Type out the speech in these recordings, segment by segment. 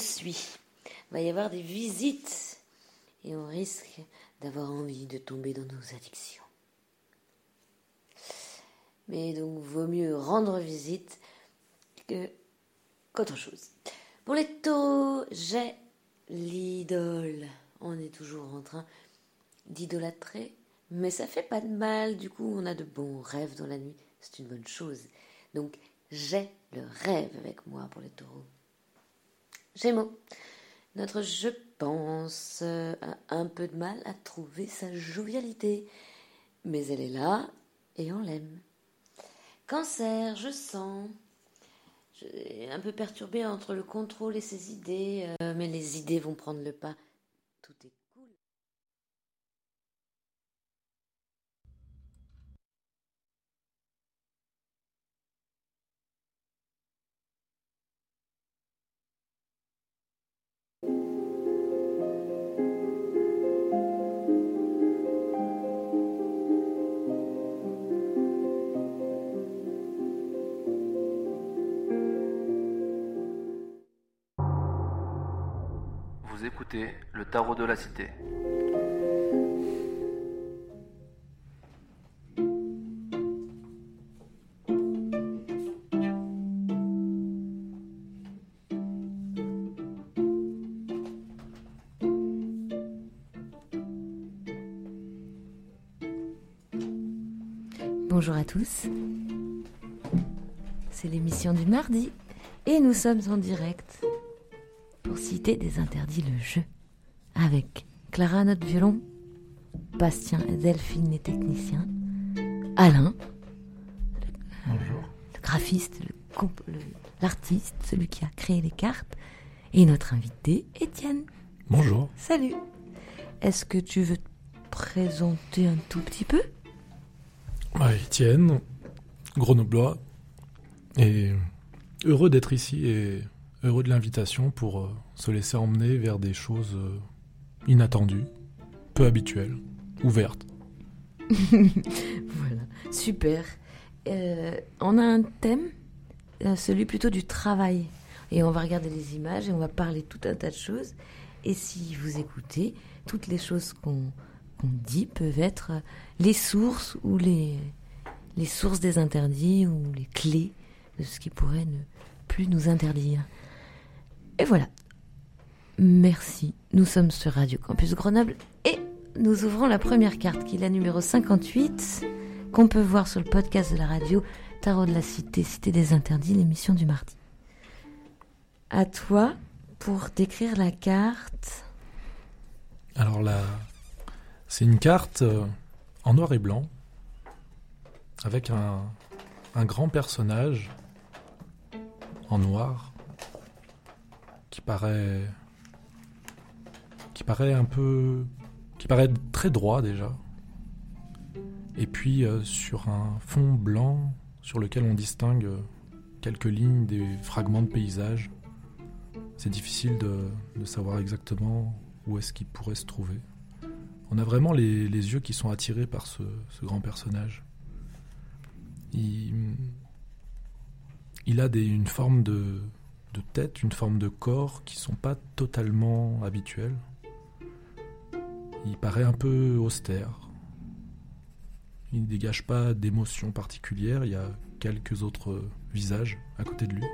suis, il va y avoir des visites et on risque d'avoir envie de tomber dans nos addictions. Mais donc, vaut mieux rendre visite que qu'autre chose. Pour les taureaux, j'ai l'idole. On est toujours en train d'idolâtrer, mais ça fait pas de mal. Du coup, on a de bons rêves dans la nuit. C'est une bonne chose. Donc, j'ai le rêve avec moi pour les taureaux. Gémeaux. Notre je pense a un peu de mal à trouver sa jovialité, mais elle est là et on l'aime. Cancer, je sens. un peu perturbé entre le contrôle et ses idées, euh, mais les idées vont prendre le pas. Tout est le tarot de la cité. Bonjour à tous. C'est l'émission du mardi et nous sommes en direct citer des interdits le jeu. Avec Clara, notre violon, Bastien et Delphine, les techniciens, Alain, le, graphiste, l'artiste, celui qui a créé les cartes, et notre invité, Étienne. Bonjour. Salut. Est-ce que tu veux te présenter un tout petit peu? Ouais, Étienne, grenoblois, et heureux d'être ici et heureux de l'invitation pour euh, se laisser emmener vers des choses euh, inattendues, peu habituelles, ouvertes. voilà, super. Euh, on a un thème, celui plutôt du travail. Et on va regarder les images et on va parler tout un tas de choses. Et si vous écoutez, toutes les choses qu'on dit peuvent être les sources ou les sources des interdits ou les clés de ce qui pourrait ne plus nous interdire. Et voilà. Merci. Nous sommes sur Radio Campus Grenoble et nous ouvrons la première carte qui est la numéro 58 qu'on peut voir sur le podcast de la radio Tarot de la Cité, Cité des Interdits, l'émission du mardi. À toi pour décrire la carte. Alors là, c'est une carte euh, en noir et blanc avec un, un grand personnage en noir qui paraît qui paraît un peu qui paraît très droit déjà. Et puis euh, sur un fond blanc sur lequel on distingue quelques lignes des fragments de paysage c'est difficile de, savoir exactement où est-ce qu'il pourrait se trouver. On a vraiment les, yeux qui sont attirés par ce, grand personnage. Il, il a une forme de, de tête, une forme de corps qui sont pas totalement habituels. Il paraît un peu austère. Il ne dégage pas d'émotion particulière. Il y a quelques autres visages à côté de lui.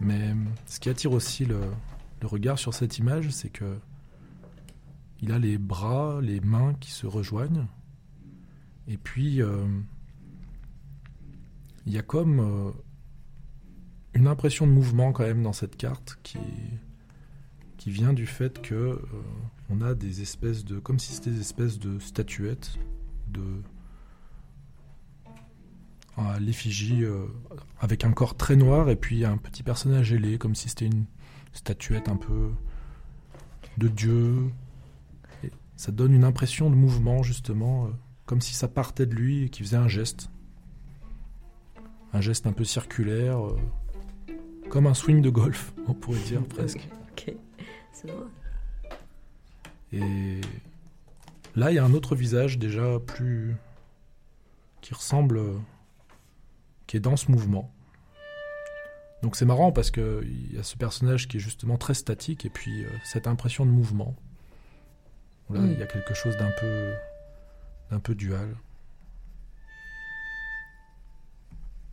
Mais ce qui attire aussi le, regard sur cette image, c'est que il a les bras, les mains qui se rejoignent. Et puis, euh, il y a comme euh, une impression de mouvement quand même dans cette carte qui, vient du fait que euh, on a des espèces de comme si c'était des espèces de statuettes de l'effigie euh, avec un corps très noir et puis un petit personnage ailé comme si c'était une statuette un peu de dieu ça donne une impression de mouvement justement euh, comme si ça partait de lui et qu'il faisait un geste un geste un peu circulaire comme un swing de golf, on pourrait dire presque. ok, c'est. Et là, il y a un autre visage déjà plus. qui ressemble. qui est dans ce mouvement. Donc c'est marrant parce qu'il y a ce personnage qui est justement très statique et puis euh, cette impression de mouvement. Là, il y a quelque chose d'un peu, d'un peu dual.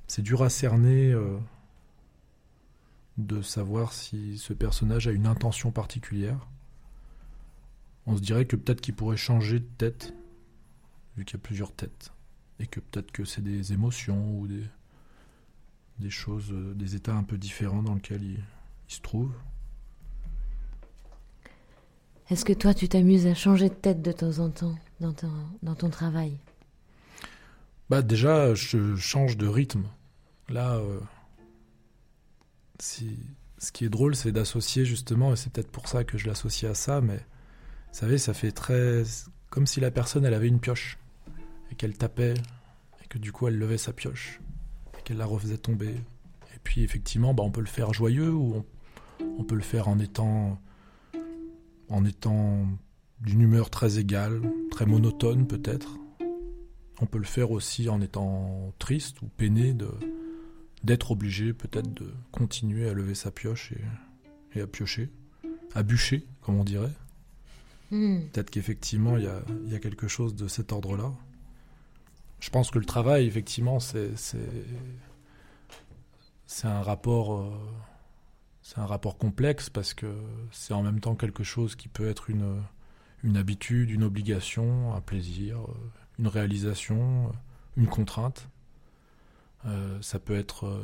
C'est dur à cerner euh, de savoir si ce personnage a une intention particulière. On se dirait que peut-être qu'il pourrait changer de tête, vu qu'il y a plusieurs têtes, et que peut-être que c'est des émotions ou des, des choses, euh, des états un peu différents dans lesquels il, se trouve. Est-ce que toi, tu t'amuses à changer de tête de temps en temps dans ton, dans ton travail? Bah déjà, je change de rythme. Là, euh, si, ce qui est drôle, c'est d'associer justement, et c'est peut-être pour ça que je l'associe à ça, mais savez, ça fait très... comme si la personne, elle avait une pioche, et qu'elle tapait, et que du coup, elle levait sa pioche qu'elle la refaisait tomber. Et puis effectivement, bah, on peut le faire joyeux ou on, peut le faire en étant, en étant d'une humeur très égale, très monotone peut-être. On peut le faire aussi en étant triste ou peiné de d'être obligé peut-être de continuer à lever sa pioche et, à piocher, à bûcher, comme on dirait. Hmm. Peut-être qu'effectivement, il y a, quelque chose de cet ordre-là. Je pense que le travail, effectivement, c'est c'est un rapport euh, c'est un rapport complexe parce que c'est en même temps quelque chose qui peut être une une habitude, une obligation, un plaisir, euh, une réalisation, euh, une contrainte. ça peut être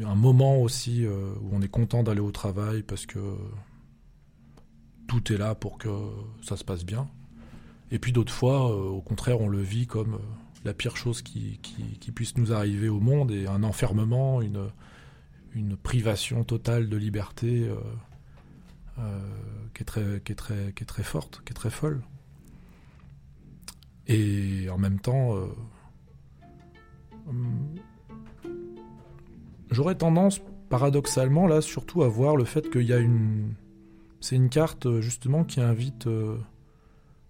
un moment aussi où on est content d'aller au travail parce que tout est là pour que ça se passe bien. Et puis d'autres fois, euh, au contraire, on le vit comme euh, la pire chose qui, puisse nous arriver au monde et un enfermement, une, privation totale de liberté euh, qui est très forte, qui est très folle. Et en même temps, hum, j'aurais tendance, paradoxalement, là, surtout à voir le fait qu'il y a une. C'est une carte, justement, qui invite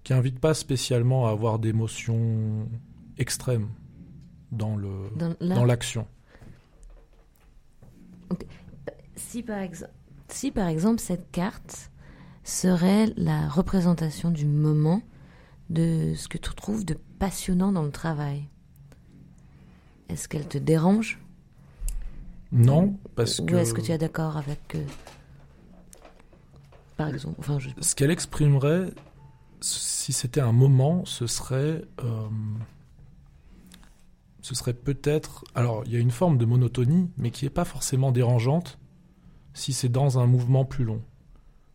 qui invite pas spécialement à avoir d'émotions extrêmes dans le dans l'action. Si par exemple si par exemple cette carte serait la représentation du moment de ce que tu trouves de passionnant dans le travail, est-ce qu'elle te dérange? Non, parce que. Ou est-ce que tu es d'accord avec. Ce qu'elle exprimerait, si c'était un moment, ce serait, euh, ce serait peut-être. Alors, il y a une forme de monotonie, mais qui n'est pas forcément dérangeante si c'est dans un mouvement plus long.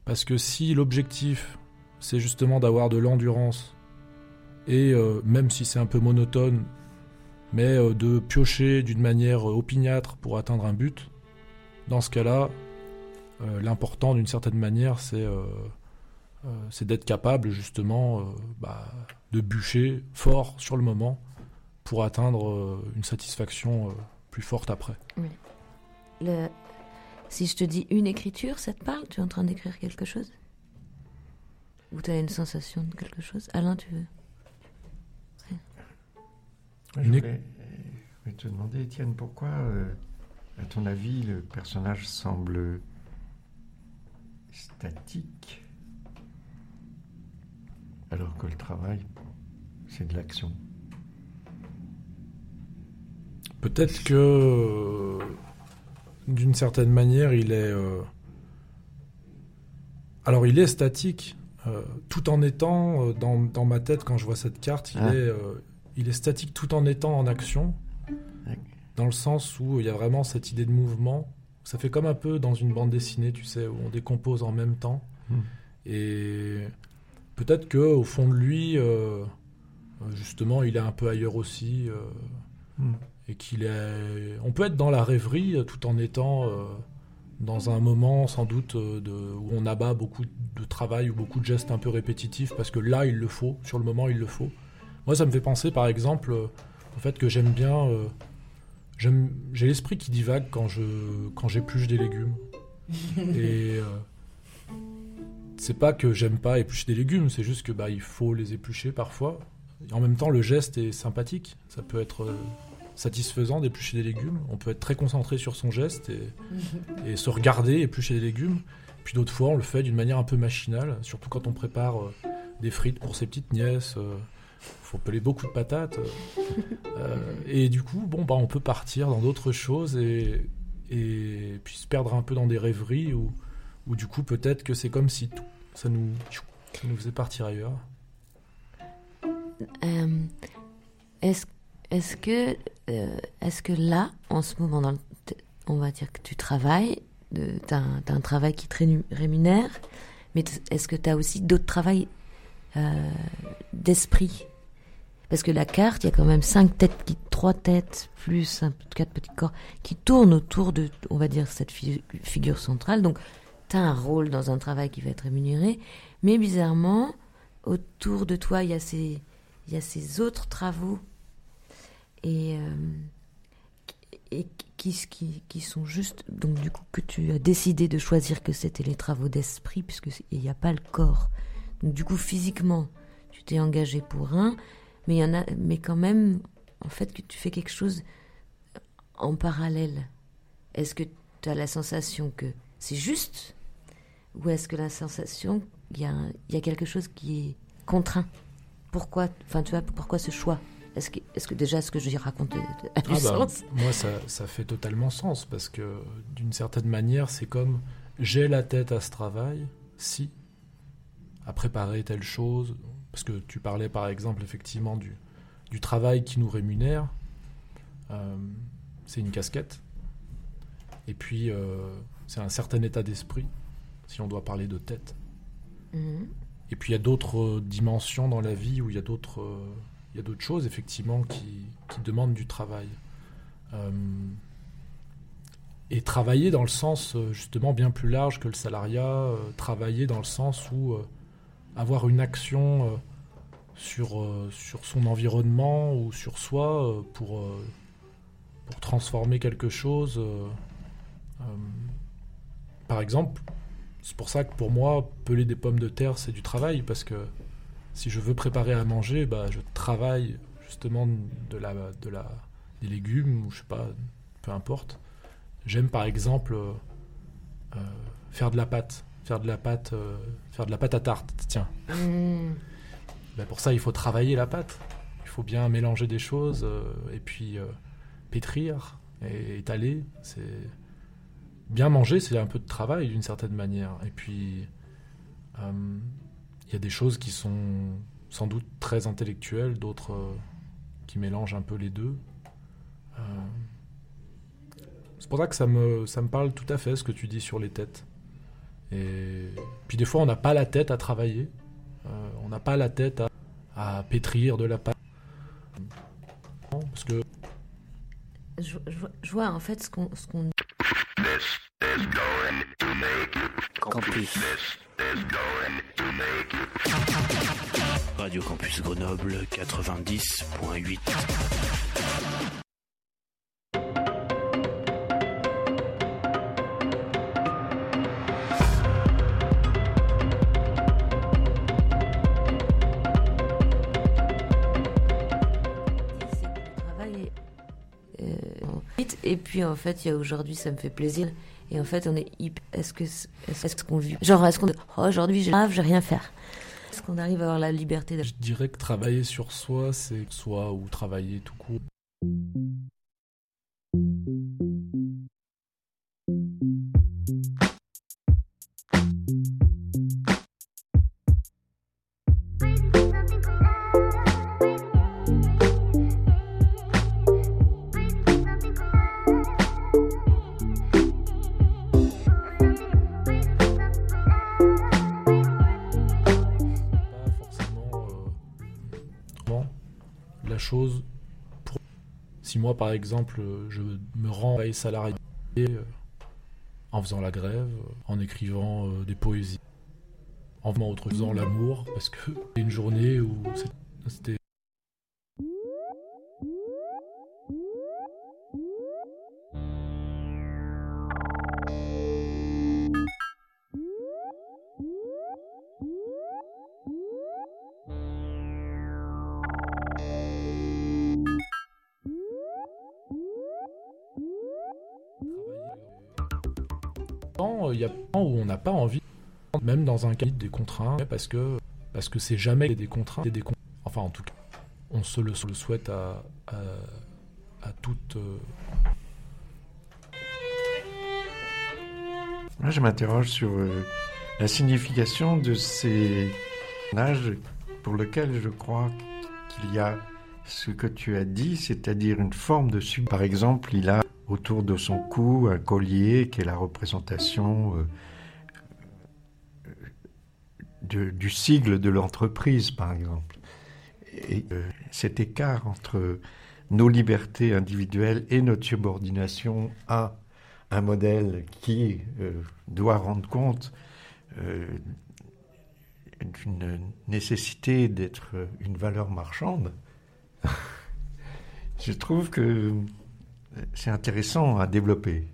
Parce que si l'objectif, c'est justement d'avoir de l'endurance, et euh, même si c'est un peu monotone, mais euh, de piocher d'une manière opiniâtre pour atteindre un but, dans ce cas-là, l'important d'une certaine manière, c'est euh, c'est d'être capable justement euh, bah, de bûcher fort sur le moment pour atteindre euh, une satisfaction plus forte après. Si je te dis une écriture, ça te parle? Tu es en train d'écrire quelque chose? Ou tu as une sensation de quelque chose? Alain, tu veux? Je voulais, te demander, Étienne, pourquoi, à ton avis, le personnage semble statique alors que le travail, c'est de l'action. Peut-être que, d'une certaine manière, il est... Euh, alors, il est statique, euh, tout en étant, euh, dans, ma tête, quand je vois cette carte, il, ah. est, il est statique tout en étant en action, dans le sens où il y a vraiment cette idée de mouvement. Ça fait comme un peu dans une bande dessinée, tu sais, où on décompose en même temps. Hmm. Et peut-être que au fond de lui, euh, justement, il est un peu ailleurs aussi, euh, hmm. et qu'il est. On peut être dans la rêverie euh, tout en étant dans un moment sans doute de, où on abat beaucoup de travail ou beaucoup de gestes un peu répétitifs parce que là il le faut, sur le moment il le faut. Moi ça me fait penser par exemple au fait que j'aime bien, j'ai l'esprit qui divague quand je quand j'épluche des légumes et c'est pas que j'aime pas éplucher des légumes, c'est juste que bah il faut les éplucher parfois. Et en même temps, le geste est sympathique. Ça peut être euh, satisfaisant d'éplucher des légumes. On peut être très concentré sur son geste et, et se regarder éplucher des légumes. Puis d'autres fois, on le fait d'une manière un peu machinale, surtout quand on prépare euh, des frites pour ses petites nièces. Faut peler beaucoup de patates. euh, et du coup, bon, bah, on peut partir dans d'autres choses et, puis se perdre un peu dans des rêveries où, où du coup, peut-être que c'est comme si ça nous, ça nous faisait partir ailleurs. Euh, est-ce est-ce que, euh, est-ce que là, en ce moment, on va dire que tu travailles, tu as, un travail qui te rému- rémunère, mais est-ce que tu as aussi d'autres travails euh, d'esprit. Parce que la carte, il y a quand même cinq têtes, qui, trois têtes, plus un, quatre petits corps, qui tournent autour de, on va dire, cette fi- figure centrale. Donc, tu as un rôle dans un travail qui va être rémunéré, mais bizarrement, autour de toi, il y a ces, il y a ces autres travaux. Et, euh, et qui, qui, sont juste donc du coup que tu as décidé de choisir que c'était les travaux d'esprit puisque c'est- il n'y a pas le corps donc du coup physiquement tu t'es engagé pour un mais il y en a mais quand même en fait que tu fais quelque chose en parallèle. Est-ce que tu as la sensation que c'est juste ou est-ce que la sensation il y a y quelque chose qui est contraint? Pourquoi enfin tu vois pourquoi ce choix? Est-ce que, est-ce que déjà ce que je raconte a du Ah bah, sens? moi, ça, ça fait totalement sens parce que d'une certaine manière, c'est comme j'ai la tête à ce travail, si, à préparer telle chose. Parce que tu parlais par exemple effectivement du, du travail qui nous rémunère. Euh, c'est une casquette. Et puis, euh, c'est un certain état d'esprit, si on doit parler de tête. Mhm. Et puis il y a d'autres dimensions dans la vie où il y a d'autres euh, il y a d'autres choses effectivement qui, qui demandent du travail. Et travailler dans le sens justement bien plus large que le salariat, travailler dans le sens où avoir une action euh, sur, euh, sur son environnement ou sur soi euh, pour, pour transformer quelque chose. par exemple, c'est pour ça que pour moi, peler des pommes de terre, c'est du travail, parce que si je veux préparer à manger, bah, je travaille justement de la, de la, des légumes, ou je sais pas, peu importe. J'aime par exemple faire de la pâte, faire de la pâte, euh, faire de la pâte à tarte, tiens. Mhm. Ben, pour ça, il faut travailler la pâte. Il faut bien mélanger des choses euh, et puis euh, pétrir et étaler. C'est bien manger, c'est un peu de travail d'une certaine manière. Et puis il y a des choses qui sont sans doute très intellectuelles, d'autres qui mélangent un peu les deux. C'est pour ça que ça me, ça me parle tout à fait ce que tu dis sur les têtes. Et puis des fois, on n'a pas la tête à travailler. Euh, on n'a pas la tête à, à pétrir de la pâte. Parce que je, je vois en fait ce qu'on ce qu'on Campus. Radio Campus Grenoble 90.8. et puis en fait il y a aujourd'hui ça me fait plaisir et en fait on est hyp- est-ce que est-ce qu'on vit genre est-ce qu'on oh, aujourd'hui j'ai grave j'ai rien faire est-ce qu'on arrive à avoir la liberté je dirais que travailler sur soi, c'est soi ou travailler tout court. Moi par exemple je me rends travail salarié euh, en faisant la grève euh, en écrivant euh, des poésies en faisant autre l'amour parce que c'est une journée où c'était dans un cas des contraintes, parce que parce que c'est jamais des contraintes. Enfin, en tout cas, on se le, souhaite à, à, à toutes. Euh... Je m'interroge sur euh, la signification de ces personnages pour lesquels je crois qu'il y a ce que tu as dit, c'est-à-dire une forme de sub. Par exemple, il a autour de son cou un collier qui est la représentation euh, de, du sigle de l'entreprise, par exemple. Et euh, cet écart entre nos libertés individuelles et notre subordination à un modèle qui euh, doit rendre compte euh, d'une nécessité d'être une valeur marchande, je trouve que c'est intéressant à développer.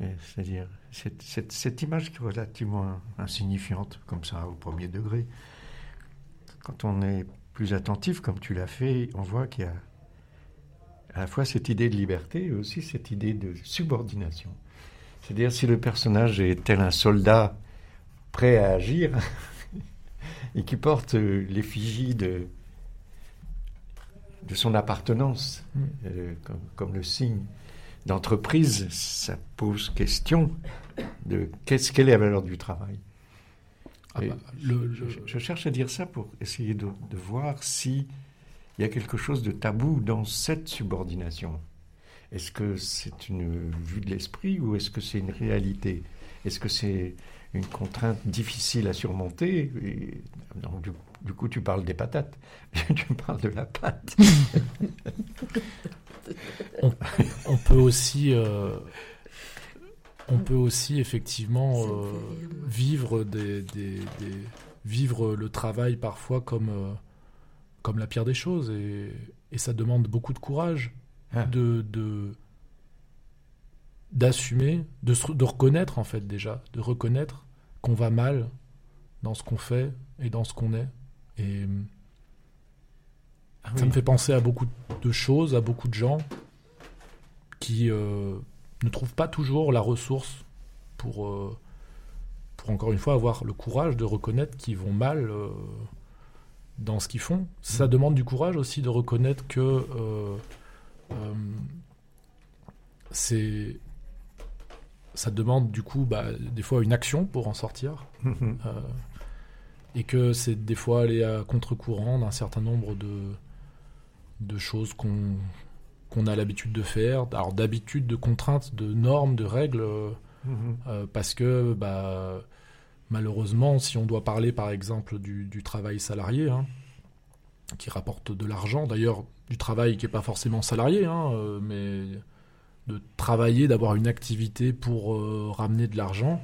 Mmh. C'est-à-dire, cette, cette, cette, image qui est relativement insignifiante, comme ça, au premier degré, quand on est plus attentif, comme tu l'as fait, on voit qu'il y a à la fois cette idée de liberté et aussi cette idée de subordination. C'est-à-dire, si le personnage est tel un soldat prêt à agir et qui porte l'effigie de, de son appartenance mm. euh, comme, comme, le signe d'entreprise, ça pose question de qu'est-ce quelle est la valeur du travail. Ah bah, le, je, je, cherche à dire ça pour essayer de, de voir si il y a quelque chose de tabou dans cette subordination. Est-ce que c'est une vue de l'esprit ou est-ce que c'est une réalité? Est-ce que c'est une contrainte difficile à surmonter? Et, donc, du, du, coup, tu parles des patates. tu parles de la pâte. on, on, peut aussi, euh, on peut aussi effectivement euh, vivre des, des, des, vivre le travail parfois comme euh, comme la pire des choses et, et ça demande beaucoup de courage ah. de, de d'assumer, de, de reconnaître en fait déjà, de reconnaître qu'on va mal dans ce qu'on fait et dans ce qu'on est. Et ah ça me fait penser à beaucoup de choses, à beaucoup de gens qui euh, ne trouvent pas toujours la ressource pour, euh, pour encore une fois avoir le courage de reconnaître qu'ils vont mal euh, dans ce qu'ils font. Ça demande du courage aussi de reconnaître que c'est ça demande du coup bah, des fois une action pour en sortir. Euh, et que c'est des fois aller à contre-courant d'un certain nombre de, de choses qu'on qu'on a l'habitude de faire, alors d'habitude, de contraintes, de normes, de règles, mmh. parce que bah, malheureusement, si on doit parler par exemple du, du travail salarié, hein, qui rapporte de l'argent, d'ailleurs du travail qui n'est pas forcément salarié, hein, euh, mais de travailler, d'avoir une activité pour euh, ramener de l'argent,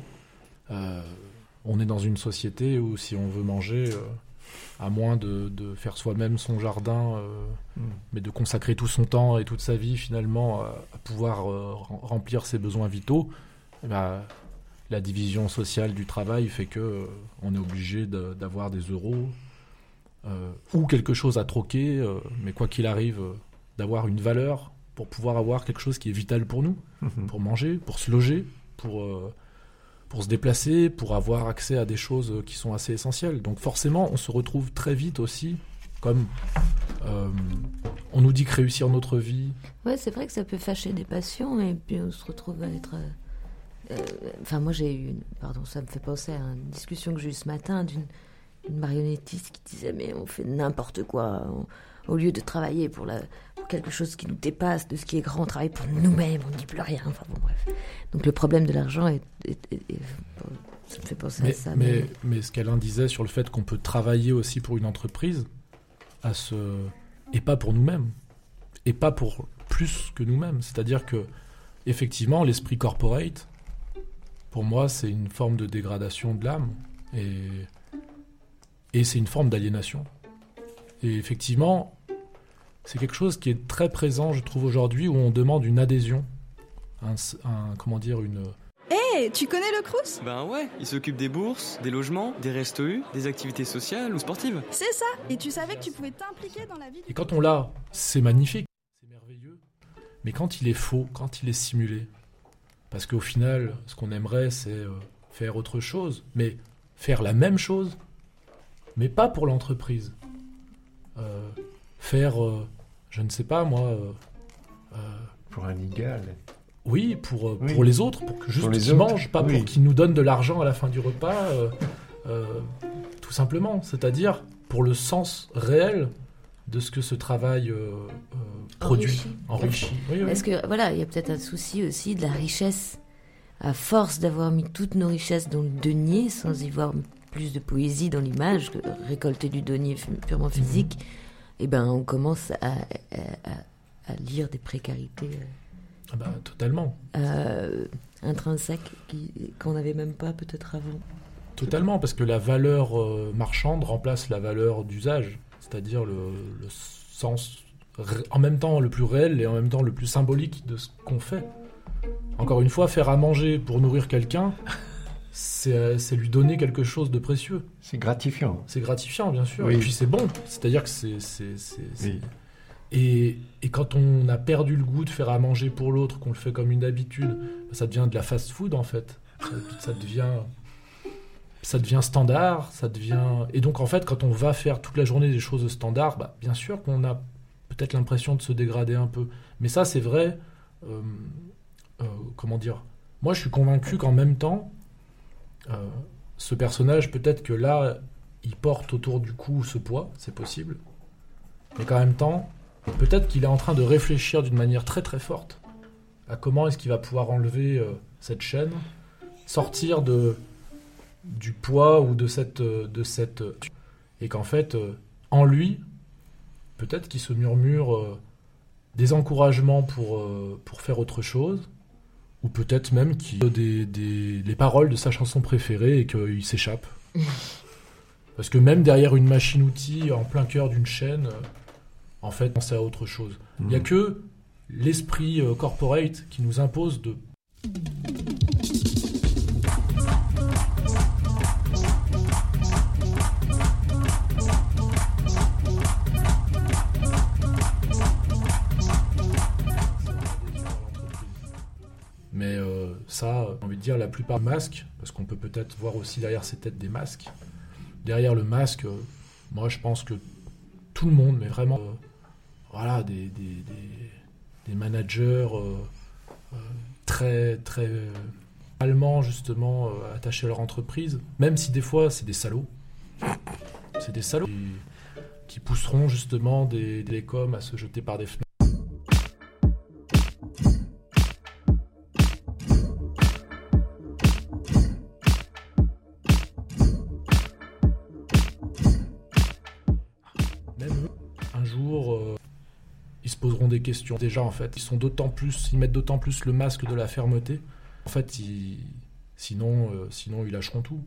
euh, on est dans une société où si on veut manger, euh, à moins de, de faire soi-même son jardin, mm. mais de consacrer tout son temps et toute sa vie finalement à, à pouvoir remplir ses besoins vitaux, eh ben, la division sociale du travail fait que euh, on est obligé d'avoir des euros euh, ou quelque chose à troquer, euh, mais quoi qu'il arrive, euh, d'avoir une valeur pour pouvoir avoir quelque chose qui est vital pour nous, pour manger, pour se loger, pour, euh, pour se déplacer, pour avoir accès à des choses qui sont assez essentielles. Donc forcément, on se retrouve très vite aussi comme euh, on nous dit que réussir notre vie. Ouais, c'est vrai que ça peut fâcher des passions et puis on se retrouve à être euh, enfin, moi j'ai eu, pardon, ça me fait penser à une discussion que j'ai eue ce matin d'une marionnettiste qui disait mais on fait n'importe quoi au lieu de travailler pour, la, pour quelque chose qui nous dépasse, de ce qui est grand, on travaille pour nous-mêmes, on ne dit plus rien. Enfin bon, bref. Donc le problème de l'argent est, est, est, est, ça me fait penser mais, à ça. Mais, mais... mais ce qu'Alain disait sur le fait qu'on peut travailler aussi pour une entreprise, à ce... et pas pour nous-mêmes, et pas pour plus que nous-mêmes. C'est-à-dire que effectivement, l'esprit corporate, pour moi, c'est une forme de dégradation de l'âme et, et c'est une forme d'aliénation. Et effectivement, c'est quelque chose qui est très présent, je trouve, aujourd'hui, où on demande une adhésion, un, un comment dire, une... Hé, hey, tu connais le Crous? Ben ouais, il s'occupe des bourses, des logements, des restos U, des activités sociales ou sportives. C'est ça, et tu savais que tu pouvais t'impliquer dans la vie... Et quand on l'a, c'est magnifique, c'est merveilleux, mais quand il est faux, quand il est simulé, Parce qu'au final, ce qu'on aimerait, c'est euh, faire autre chose, mais faire la même chose, mais pas pour l'entreprise. Euh, faire, euh, je ne sais pas moi. pour un égal. Oui, pour, pour les autres, pour que juste qu'ils mangent, pas pour qu'ils nous donnent de l'argent à la fin du repas. tout simplement. C'est-à-dire pour le sens réel de ce que ce travail euh, euh, produit, enrichi. Est-ce que voilà, il y a peut-être un souci aussi de la richesse. À force d'avoir mis toutes nos richesses dans le denier, sans y voir plus de poésie dans l'image, que récolter du denier purement mhm. physique, eh ben on commence à, lire des précarités. Euh, ah bah, totalement. intrinsèques qu'on n'avait même pas peut-être avant. Totalement, parce que la valeur marchande remplace la valeur d'usage c'est-à-dire le, sens en même temps le plus réel et en même temps le plus symbolique de ce qu'on fait. Encore une fois, faire à manger pour nourrir quelqu'un, c'est lui donner quelque chose de précieux. C'est gratifiant. C'est gratifiant, bien sûr. Et puis c'est bon. C'est-à-dire que c'est. Et, et, quand on a perdu le goût de faire à manger pour l'autre, qu'on le fait comme une habitude, ça devient de la fast-food en fait. ça devient ça devient standard, ça devient... Et donc en fait, quand on va faire toute la journée des choses standards, bah, bien sûr qu'on a peut-être l'impression de se dégrader un peu. Mais ça, c'est vrai, euh, euh, comment dire? Moi, je suis convaincu qu'en même temps, euh, ce personnage, peut-être que là, il porte autour du cou ce poids, c'est possible. Mais qu'en même temps, peut-être qu'il est en train de réfléchir d'une manière très très forte à comment est-ce qu'il va pouvoir enlever cette chaîne, sortir de du poids ou de cette, euh, de cette et qu'en fait, euh, en lui, peut-être qu'il se murmure euh, des encouragements pour, pour faire autre chose, ou peut-être même qu'il a des, des, les paroles de sa chanson préférée et qu'il s'échappe. Parce que même derrière une machine-outil, en plein cœur d'une chaîne, en fait, on sait à autre chose. Il n'y a mmh. que l'esprit corporate qui nous impose de j'ai envie de dire, la plupart masques, parce qu'on peut peut-être voir aussi derrière ces têtes des masques. Derrière le masque, euh, moi je pense que tout le monde, mais vraiment, euh, voilà, des, managers très, très allemands, justement, attachés à leur entreprise, même si des fois c'est des salauds. C'est des salauds qui, qui pousseront justement des, des coms à se jeter par des fenêtres. Questions. Déjà, en fait, ils sont d'autant plus, ils mettent d'autant plus le masque de la fermeté. En fait, sinon, euh, sinon, ils lâcheront tout.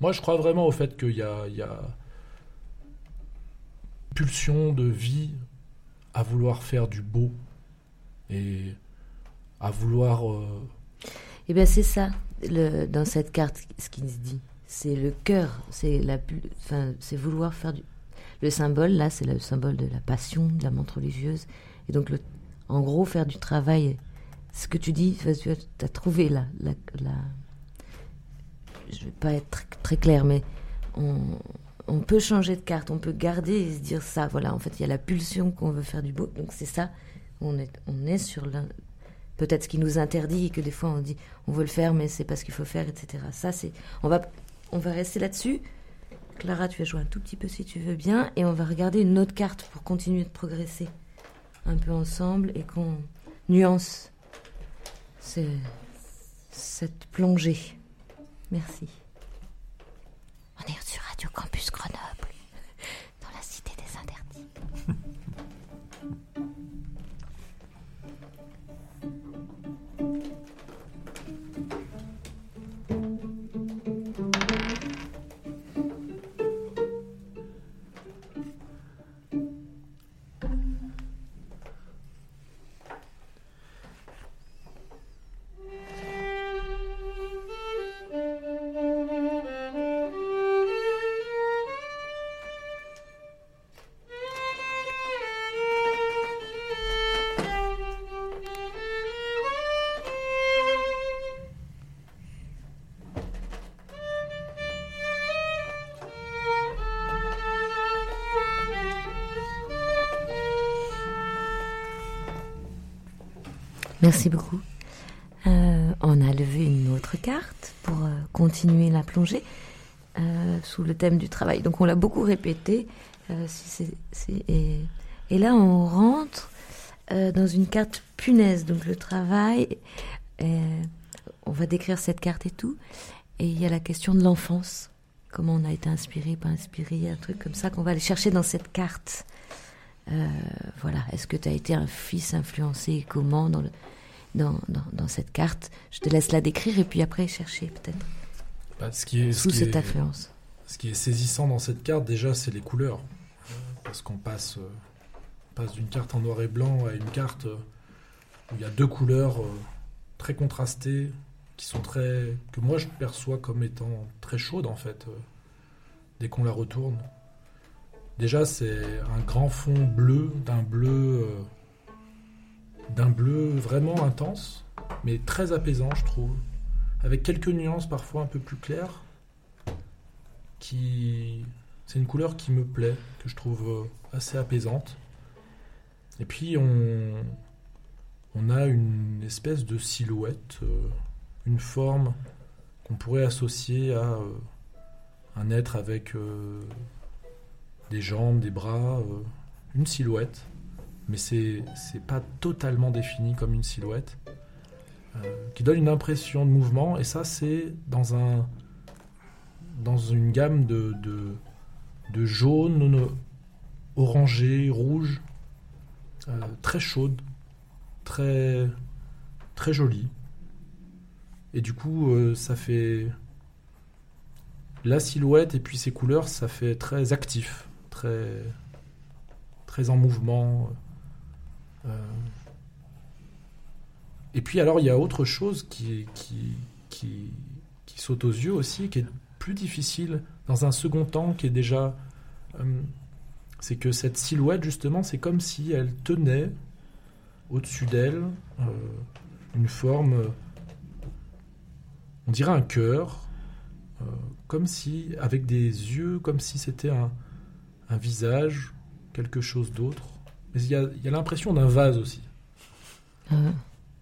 Moi, je crois vraiment au fait qu'il y a, il y a pulsion de vie à vouloir faire du beau et à vouloir. euh, Eh bien, c'est ça, dans cette carte, ce qui se dit. C'est le cœur, c'est la, c'est vouloir faire du. Le symbole, là, c'est le symbole de la passion, de la montre religieuse. Et donc, en gros, faire du travail, ce que tu dis, tu as trouvé là, la, la, je vais pas être très, très clair, mais on, on, peut changer de carte, on peut garder et se dire ça, voilà, en fait, il y a la pulsion qu'on veut faire du beau, donc c'est ça, on est, on est sur peut-être ce qui nous interdit et que des fois on dit on veut le faire mais c'est pas ce qu'il faut faire etc ça c'est on va on va rester là-dessus. Clara tu vas jouer un tout petit peu si tu veux bien et on va regarder une autre carte pour continuer de progresser un peu ensemble et qu'on nuance cette plongée. Merci. On est sur Radio Campus Grenoble, Merci beaucoup. Euh, on a levé une autre carte pour euh, continuer la plongée euh, sous le thème du travail. Donc on l'a beaucoup répété. et, et, là, on rentre dans une carte punaise. Donc le travail, on va décrire cette carte et tout. Et il y a la question de l'enfance. Comment on a été inspiré, pas inspiré, un truc comme ça qu'on va aller chercher dans cette carte. voilà. Est-ce que tu as été un fils influencé? Comment? Dans le dans, dans, cette carte. Je te laisse la décrire et puis après chercher peut-être. Bah, ce qui est, Sous cette influence. Ce qui est saisissant dans cette carte, déjà, c'est les couleurs. Parce qu'on passe, euh, passe d'une carte en noir et blanc à une carte euh, où il y a deux couleurs euh, très contrastées, qui sont très. que moi je perçois comme étant très chaudes en fait, dès qu'on la retourne. Déjà, c'est un grand fond bleu, d'un bleu d'un bleu vraiment intense, mais très apaisant, je trouve, avec quelques nuances parfois un peu plus claires. Qui, c'est une couleur qui me plaît, que je trouve euh, assez apaisante. Et puis on, on a une espèce de silhouette, euh, une forme qu'on pourrait associer à euh, un être avec des jambes, des bras, une silhouette mais c'est pas totalement défini comme une silhouette, euh, qui donne une impression de mouvement, et ça c'est dans un dans une gamme de, de, de jaune, orangé, rouge, euh, très chaude, très très jolie. Et du coup, euh, ça fait la silhouette et puis ses couleurs, ça fait très actif, très très en mouvement. Euh, et puis alors il y a autre chose qui, qui, qui, saute aux yeux aussi, qui est plus difficile dans un second temps, qui est déjà... Euh, c'est que cette silhouette, justement, c'est comme si elle tenait au-dessus d'elle euh, une forme, on dirait un cœur, comme si, avec des yeux, comme si c'était un, un visage, quelque chose d'autre. Mais il y a, l'impression d'un vase aussi. Ah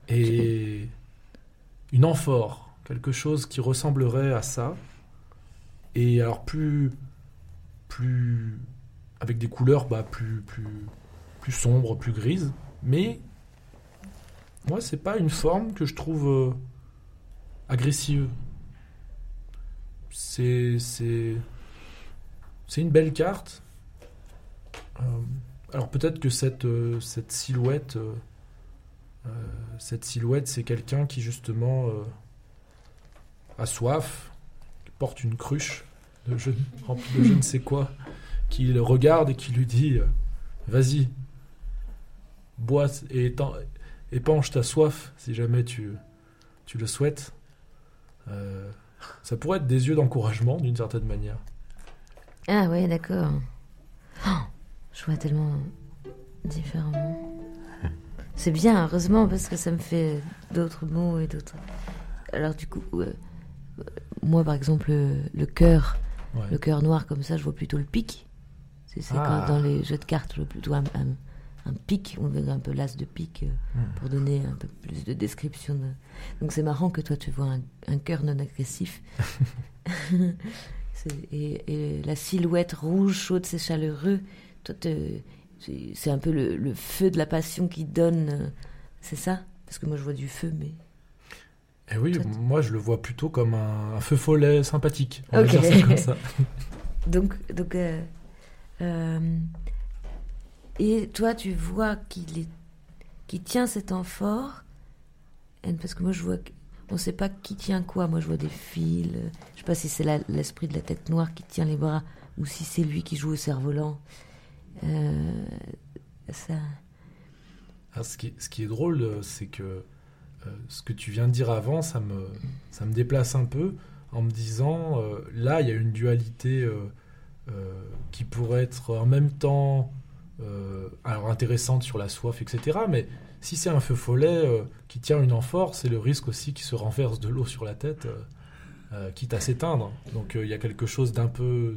Et une amphore, quelque chose qui ressemblerait à ça. Et alors plus, plus avec des couleurs bah, plus, plus, plus sombres, plus grises. Mais moi, c'est pas une forme que je trouve euh, agressive. C'est, c'est, c'est une belle carte. Euh, alors peut-être que cette, euh, cette silhouette, euh, euh, cette silhouette, c'est quelqu'un qui justement a soif, porte une cruche de je, de je ne sais quoi, qui le regarde et qui lui dit Vas-y, bois et épanche ta soif si jamais tu, tu le souhaites. ça pourrait être des yeux d'encouragement d'une certaine manière. Ah ouais, d'accord. Oh je vois tellement différemment. C'est bien, heureusement, parce que ça me fait d'autres mots et d'autres. Alors, du coup, euh, moi, par exemple, le, cœur, le cœur noir comme ça, je vois plutôt le pic. C'est ah. dans les jeux de cartes, je vois plutôt un, pic, on verrait un peu l'as de pique euh, hmm. pour donner un peu plus de description. Donc, c'est marrant que toi, tu vois un, cœur non agressif. et, et, la silhouette rouge, chaude, c'est chaleureux c'est un peu le, feu de la passion qui donne. Euh, c'est ça? Parce que moi, je vois du feu, mais. Eh oui, moi, je le vois plutôt comme un, feu follet sympathique. On va dire ça comme ça. donc, donc euh, euh, et toi, tu vois qu'il est, qui tient cet amphore, parce que moi, je vois, on ne sait pas qui tient quoi. Moi, je vois des fils. Je ne sais pas si c'est l'esprit de la tête noire qui tient les bras ou si c'est lui qui joue au cerf-volant. Euh, ça... ce, qui, est drôle, euh, c'est que euh, ce que tu viens de dire avant, ça me, ça me déplace un peu en me disant, là, il y a une dualité qui pourrait être en même temps intéressante sur la soif, etc. Mais si c'est un feu follet qui tient une amphore, c'est le risque aussi qu'il se renverse de l'eau sur la tête, quitte à s'éteindre. Donc il y a quelque chose d'un peu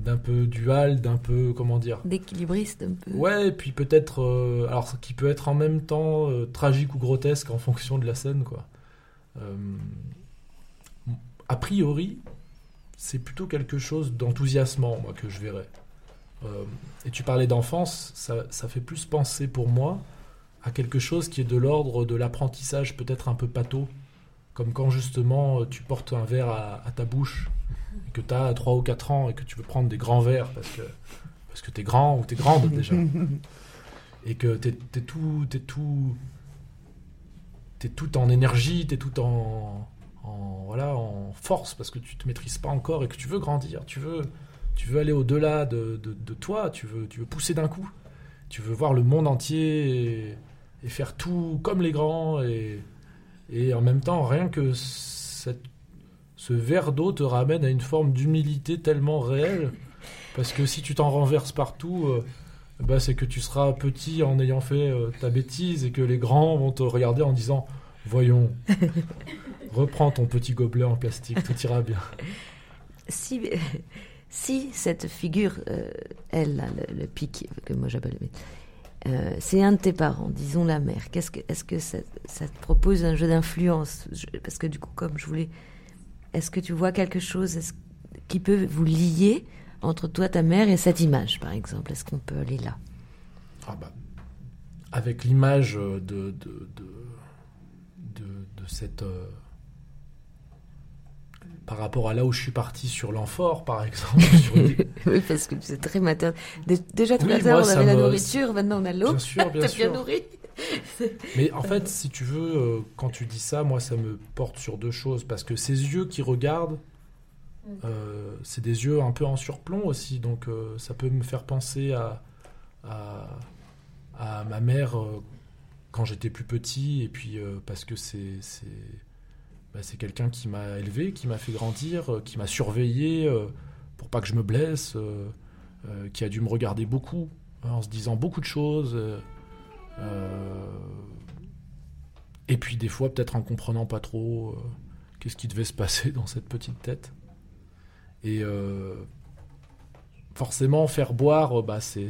d'un peu dual, d'un peu comment dire d'équilibriste un peu. Ouais, et puis peut-être euh, alors qui peut être en même temps euh, tragique ou grotesque en fonction de la scène quoi. Euh, a priori, c'est plutôt quelque chose d'enthousiasmant moi que je verrais. et tu parlais d'enfance, ça, ça, fait plus penser pour moi à quelque chose qui est de l'ordre de l'apprentissage peut-être un peu pâteau, comme quand justement tu portes un verre à, à ta bouche et que tu as 3 ou 4 ans et que tu veux prendre des grands verres parce que, parce que tu es grand ou tu es grande déjà, et que tu es, tout, es tout, en énergie, tu es tout en, en, voilà, en force parce que tu te maîtrises pas encore et que tu veux grandir, tu veux, tu veux aller au-delà de, de, de, toi, tu veux, tu veux pousser d'un coup, tu veux voir le monde entier et, et faire tout comme les grands et, et en même temps rien que cette ce verre d'eau te ramène à une forme d'humilité tellement réelle. Parce que si tu t'en renverses partout, euh, bah, c'est que tu seras petit en ayant fait euh, ta bêtise et que les grands vont te regarder en disant Voyons, reprends ton petit gobelet en plastique, tout ira bien. Si, si cette figure, euh, elle, le, pic, que moi j'appelle, c'est un de tes parents, disons la mère. Est-ce que, est -ce que ça, te propose un jeu d'influence? Parce que du coup, comme je voulais est-ce que tu vois quelque chose qui peut vous lier entre toi, ta mère et cette image, par exemple? Est-ce qu'on peut aller là? Ah bah, Avec l'image de, de, de, de, cette... Euh, par rapport à là où je suis parti sur l'amphore, par exemple. oui, parce que c'est très maternel. Déjà, tout à l'heure, on avait la nourriture, maintenant on a l'eau. Bien sûr, bien sûr. bien nourri. Mais en fait, si tu veux, euh, quand tu dis ça, moi, ça me porte sur deux choses. Parce que ces yeux qui regardent, mm. euh, c'est des yeux un peu en surplomb aussi. Donc, euh, ça peut me faire penser à, à, ma mère quand j'étais plus petit. Et puis, parce que c'est. Bah, c'est quelqu'un qui m'a élevé, qui m'a fait grandir, qui m'a surveillé pour pas que je me blesse, qui a dû me regarder beaucoup en se disant beaucoup de choses. Euh, et puis des fois, peut-être en comprenant pas trop euh, qu'est-ce qui devait se passer dans cette petite tête. Et euh, forcément, faire boire, bah, c'est,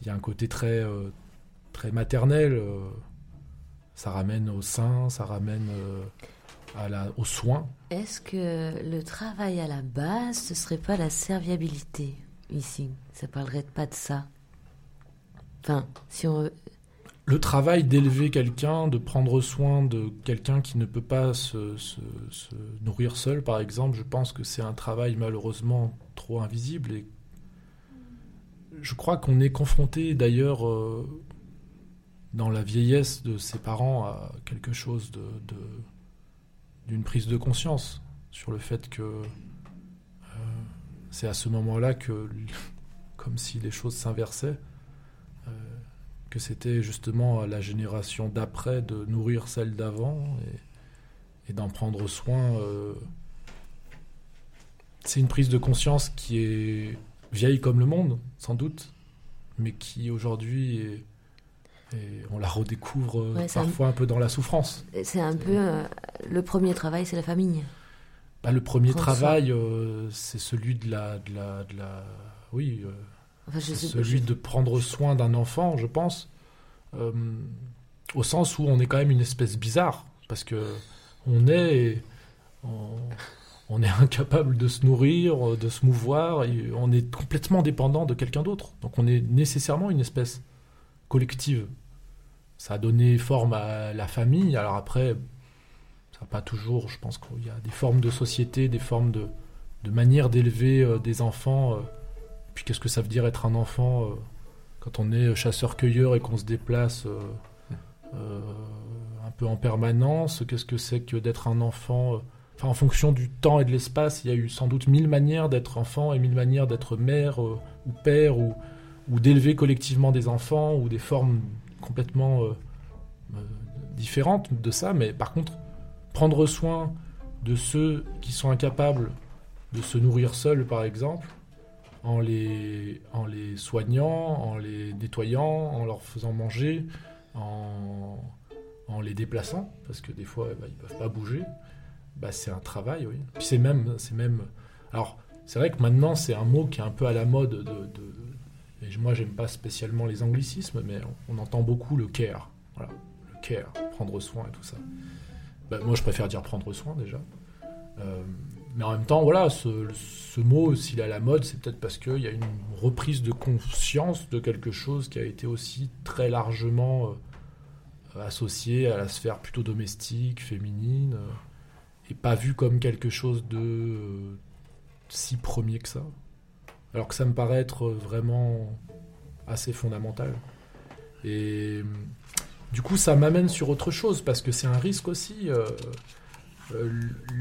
il y a un côté très, très maternel. ça ramène au sein, ça ramène à la, aux soins. Est-ce que le travail à la base, ce serait pas la serviabilité ici? Ça parlerait pas de ça Le travail d'élever quelqu'un, de prendre soin de quelqu'un qui ne peut pas se, nourrir seul, par exemple, je pense que c'est un travail malheureusement trop invisible. Je crois qu'on est confronté d'ailleurs euh, dans la vieillesse de ses parents à quelque chose d'une prise de conscience sur le fait que euh, c'est à ce moment-là que, comme si les choses s'inversaient, que c'était justement la génération d'après de nourrir celle d'avant et, d'en prendre soin. Euh, c'est une prise de conscience qui est vieille comme le monde, sans doute, mais qui aujourd'hui on la redécouvre parfois un... peu dans la souffrance. C'est un peu euh, le premier travail, c'est la famille. Bah, le premier travail, euh, c'est celui de la, de la, de la oui, celui de prendre soin d'un enfant, je pense, euh, au sens où on est quand même une espèce bizarre, parce que on est, on, est incapable de se nourrir, de se mouvoir, et on est complètement dépendant de quelqu'un d'autre. Donc on est nécessairement une espèce collective. Ça a donné forme à la famille. Alors après, ça n'a pas toujours. Je pense qu'il y a des formes de société, des formes de, de manière d'élever euh, des enfants. Puis qu'est-ce que ça veut dire être un enfant euh, quand on est chasseur-cueilleur et qu'on se déplace euh, euh, un peu en permanence Qu'est-ce que c'est que d'être un enfant en fonction du temps et de l'espace, il y a eu sans doute mille manières d'être enfant et mille manières d'être mère ou père ou, ou d'élever collectivement des enfants ou des formes complètement différentes de ça. Mais par contre, prendre soin de ceux qui sont incapables de se nourrir seuls, par exemple, en les, en les soignant, en les nettoyant, en leur faisant manger, en, en les déplaçant, parce que des fois bah, ils ne peuvent pas bouger, bah, c'est un travail, oui. C'est même, c'est même. Alors, c'est vrai que maintenant, c'est un mot qui est un peu à la mode. De, et moi, j'aime pas spécialement les anglicismes, mais on, entend beaucoup le care. Voilà, le care, prendre soin et tout ça. Ben, moi, je préfère dire prendre soin déjà. Euh, mais en même temps, voilà, ce, mot, s'il est à la mode, c'est peut-être parce qu'il y a une reprise de conscience de quelque chose qui a été aussi très largement euh, associé à la sphère plutôt domestique, féminine, euh, et pas vu comme quelque chose de si premier que ça. Alors que ça me paraît être vraiment assez fondamental. Et du coup, ça m'amène sur autre chose, parce que c'est un risque aussi. Euh,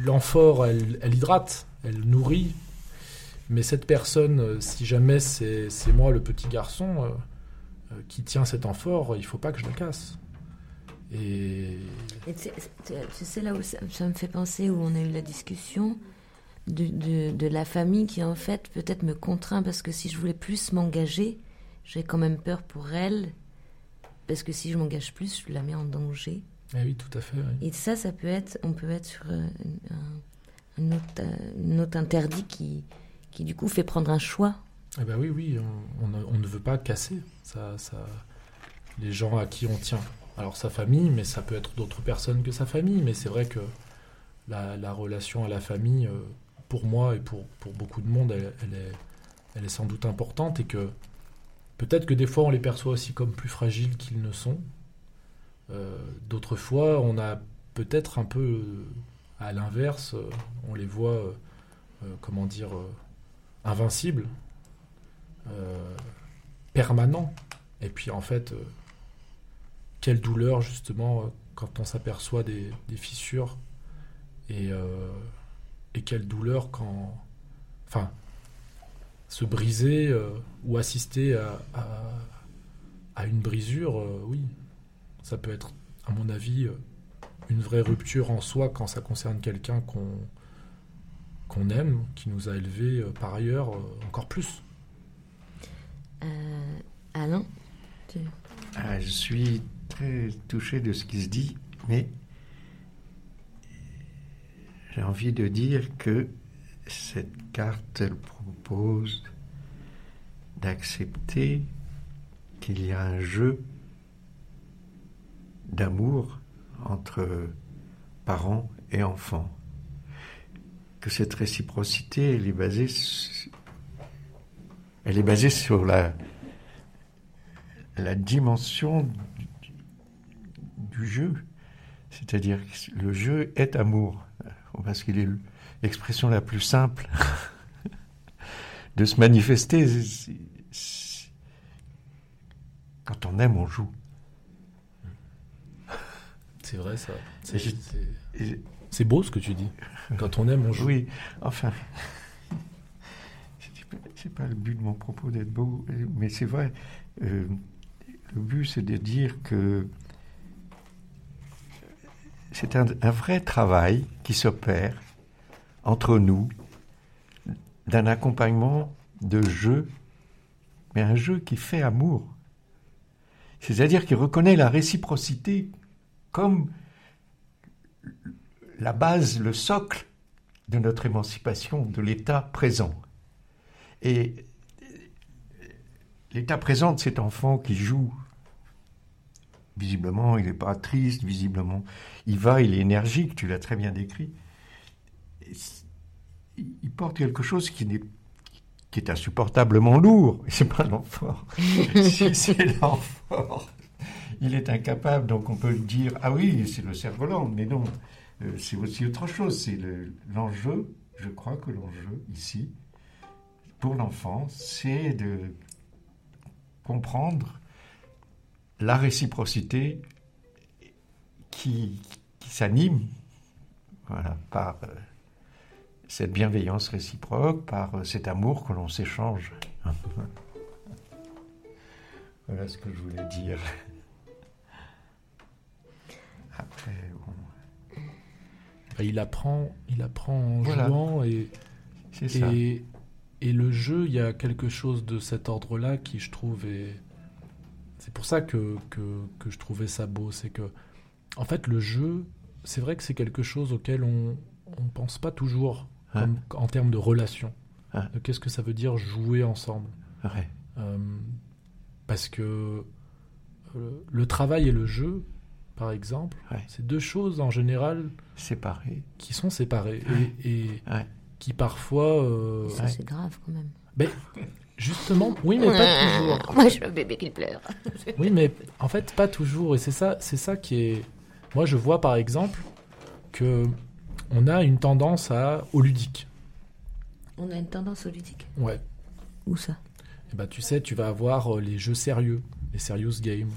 l'amphore, elle, hydrate, elle nourrit. Mais cette personne, euh, si jamais c'est moi le petit garçon euh, qui tient cet amphore, il faut pas que je le casse. Et, c'est là où ça, me fait penser, où on a eu la discussion de, la famille qui en fait peut-être me contraint parce que si je voulais plus m'engager, j'ai quand même peur pour elle parce que si je m'engage plus, je la mets en danger. Ah oui, tout à fait. Et ça, ça peut être, on peut être sur euh, un, autre, un interdit qui, qui, du coup, fait prendre un choix. Eh ben oui, oui, on, ne veut pas casser ça, ça, les gens à qui on tient. Alors sa famille, mais ça peut être d'autres personnes que sa famille. Mais c'est vrai que la, la, relation à la famille, euh, pour moi et pour, pour beaucoup de monde, elle, elle, est, elle est sans doute importante et que peut-être que des fois on les perçoit aussi comme plus fragiles qu'ils ne sont. Euh, d'autres fois, on a peut-être un peu euh, à l'inverse, euh, on les voit, comment dire, invincibles, permanents. Et puis en fait, quelle douleur justement quand on s'aperçoit des, fissures et, quelle douleur quand... Enfin, se briser ou assister à une brisure, oui, ça peut être, à mon avis, euh, une vraie rupture en soi quand ça concerne quelqu'un qu'on qu'on aime, qui nous a élevés euh, par ailleurs euh, encore plus. Alain ah, Je suis très touché de ce qui se dit, mais j'ai envie de dire que cette carte, elle propose d'accepter qu'il y a un jeu d'amour entre parents et enfants. Que cette réciprocité, elle est basée, sur la, la dimension du, jeu. C'est-à-dire que le jeu est amour, parce qu'il est l'expression la plus simple de se manifester. Quand on aime, on joue. C'est vrai ça. C'est beau ce que tu dis. Quand on aime, on joue. Oui, enfin. C'est pas le but de mon propos d'être beau, mais c'est vrai. Euh, le but, c'est de dire que c'est un, un, vrai travail qui s'opère entre nous d'un accompagnement de jeu, mais un jeu qui fait amour. C'est-à-dire qui reconnaît la réciprocité comme la base, le socle de notre émancipation, de l'état présent. Et l'état présent de cet enfant qui joue, visiblement, il n'est pas triste, visiblement, il va, il est énergique, tu l'as très bien décrit. Il porte quelque chose qui est insupportablement lourd. C'est pas l'enfant. c'est l'enfant il est incapable, donc on peut dire, ah oui, c'est le cerf-volant, mais non, euh, c'est aussi autre chose. C'est l'enjeu, je crois que l'enjeu ici, pour l'enfant, c'est de comprendre la réciprocité qui, s'anime par euh, cette bienveillance réciproque, par euh, cet amour que l'on s'échange. voilà ce que je voulais dire. Bah, il apprend, il apprend en jouant et, et, et, le jeu, il y a quelque chose de cet ordre-là qui, je trouve, est. C'est pour ça que, que, que, je trouvais ça beau. C'est que, en fait, le jeu, c'est vrai que c'est quelque chose auquel on ne pense pas toujours en termes de relation. ah. qu'est-ce que ça veut dire jouer ensemble. Euh, parce que le travail et le jeu, par exemple, c'est deux choses en général séparées, qui sont séparées et, qui parfois. c'est grave quand même. Mais Justement, oui, mais pas toujours. Moi, je suis un bébé qui pleure. oui, mais en fait, pas toujours. Et c'est ça, c'est ça qui est. Moi, je vois par exemple que on a une tendance à au ludique. On a une tendance au ludique? Ouais. Où ça? Eh ben, tu sais, tu vas avoir euh, les jeux sérieux, les serious games.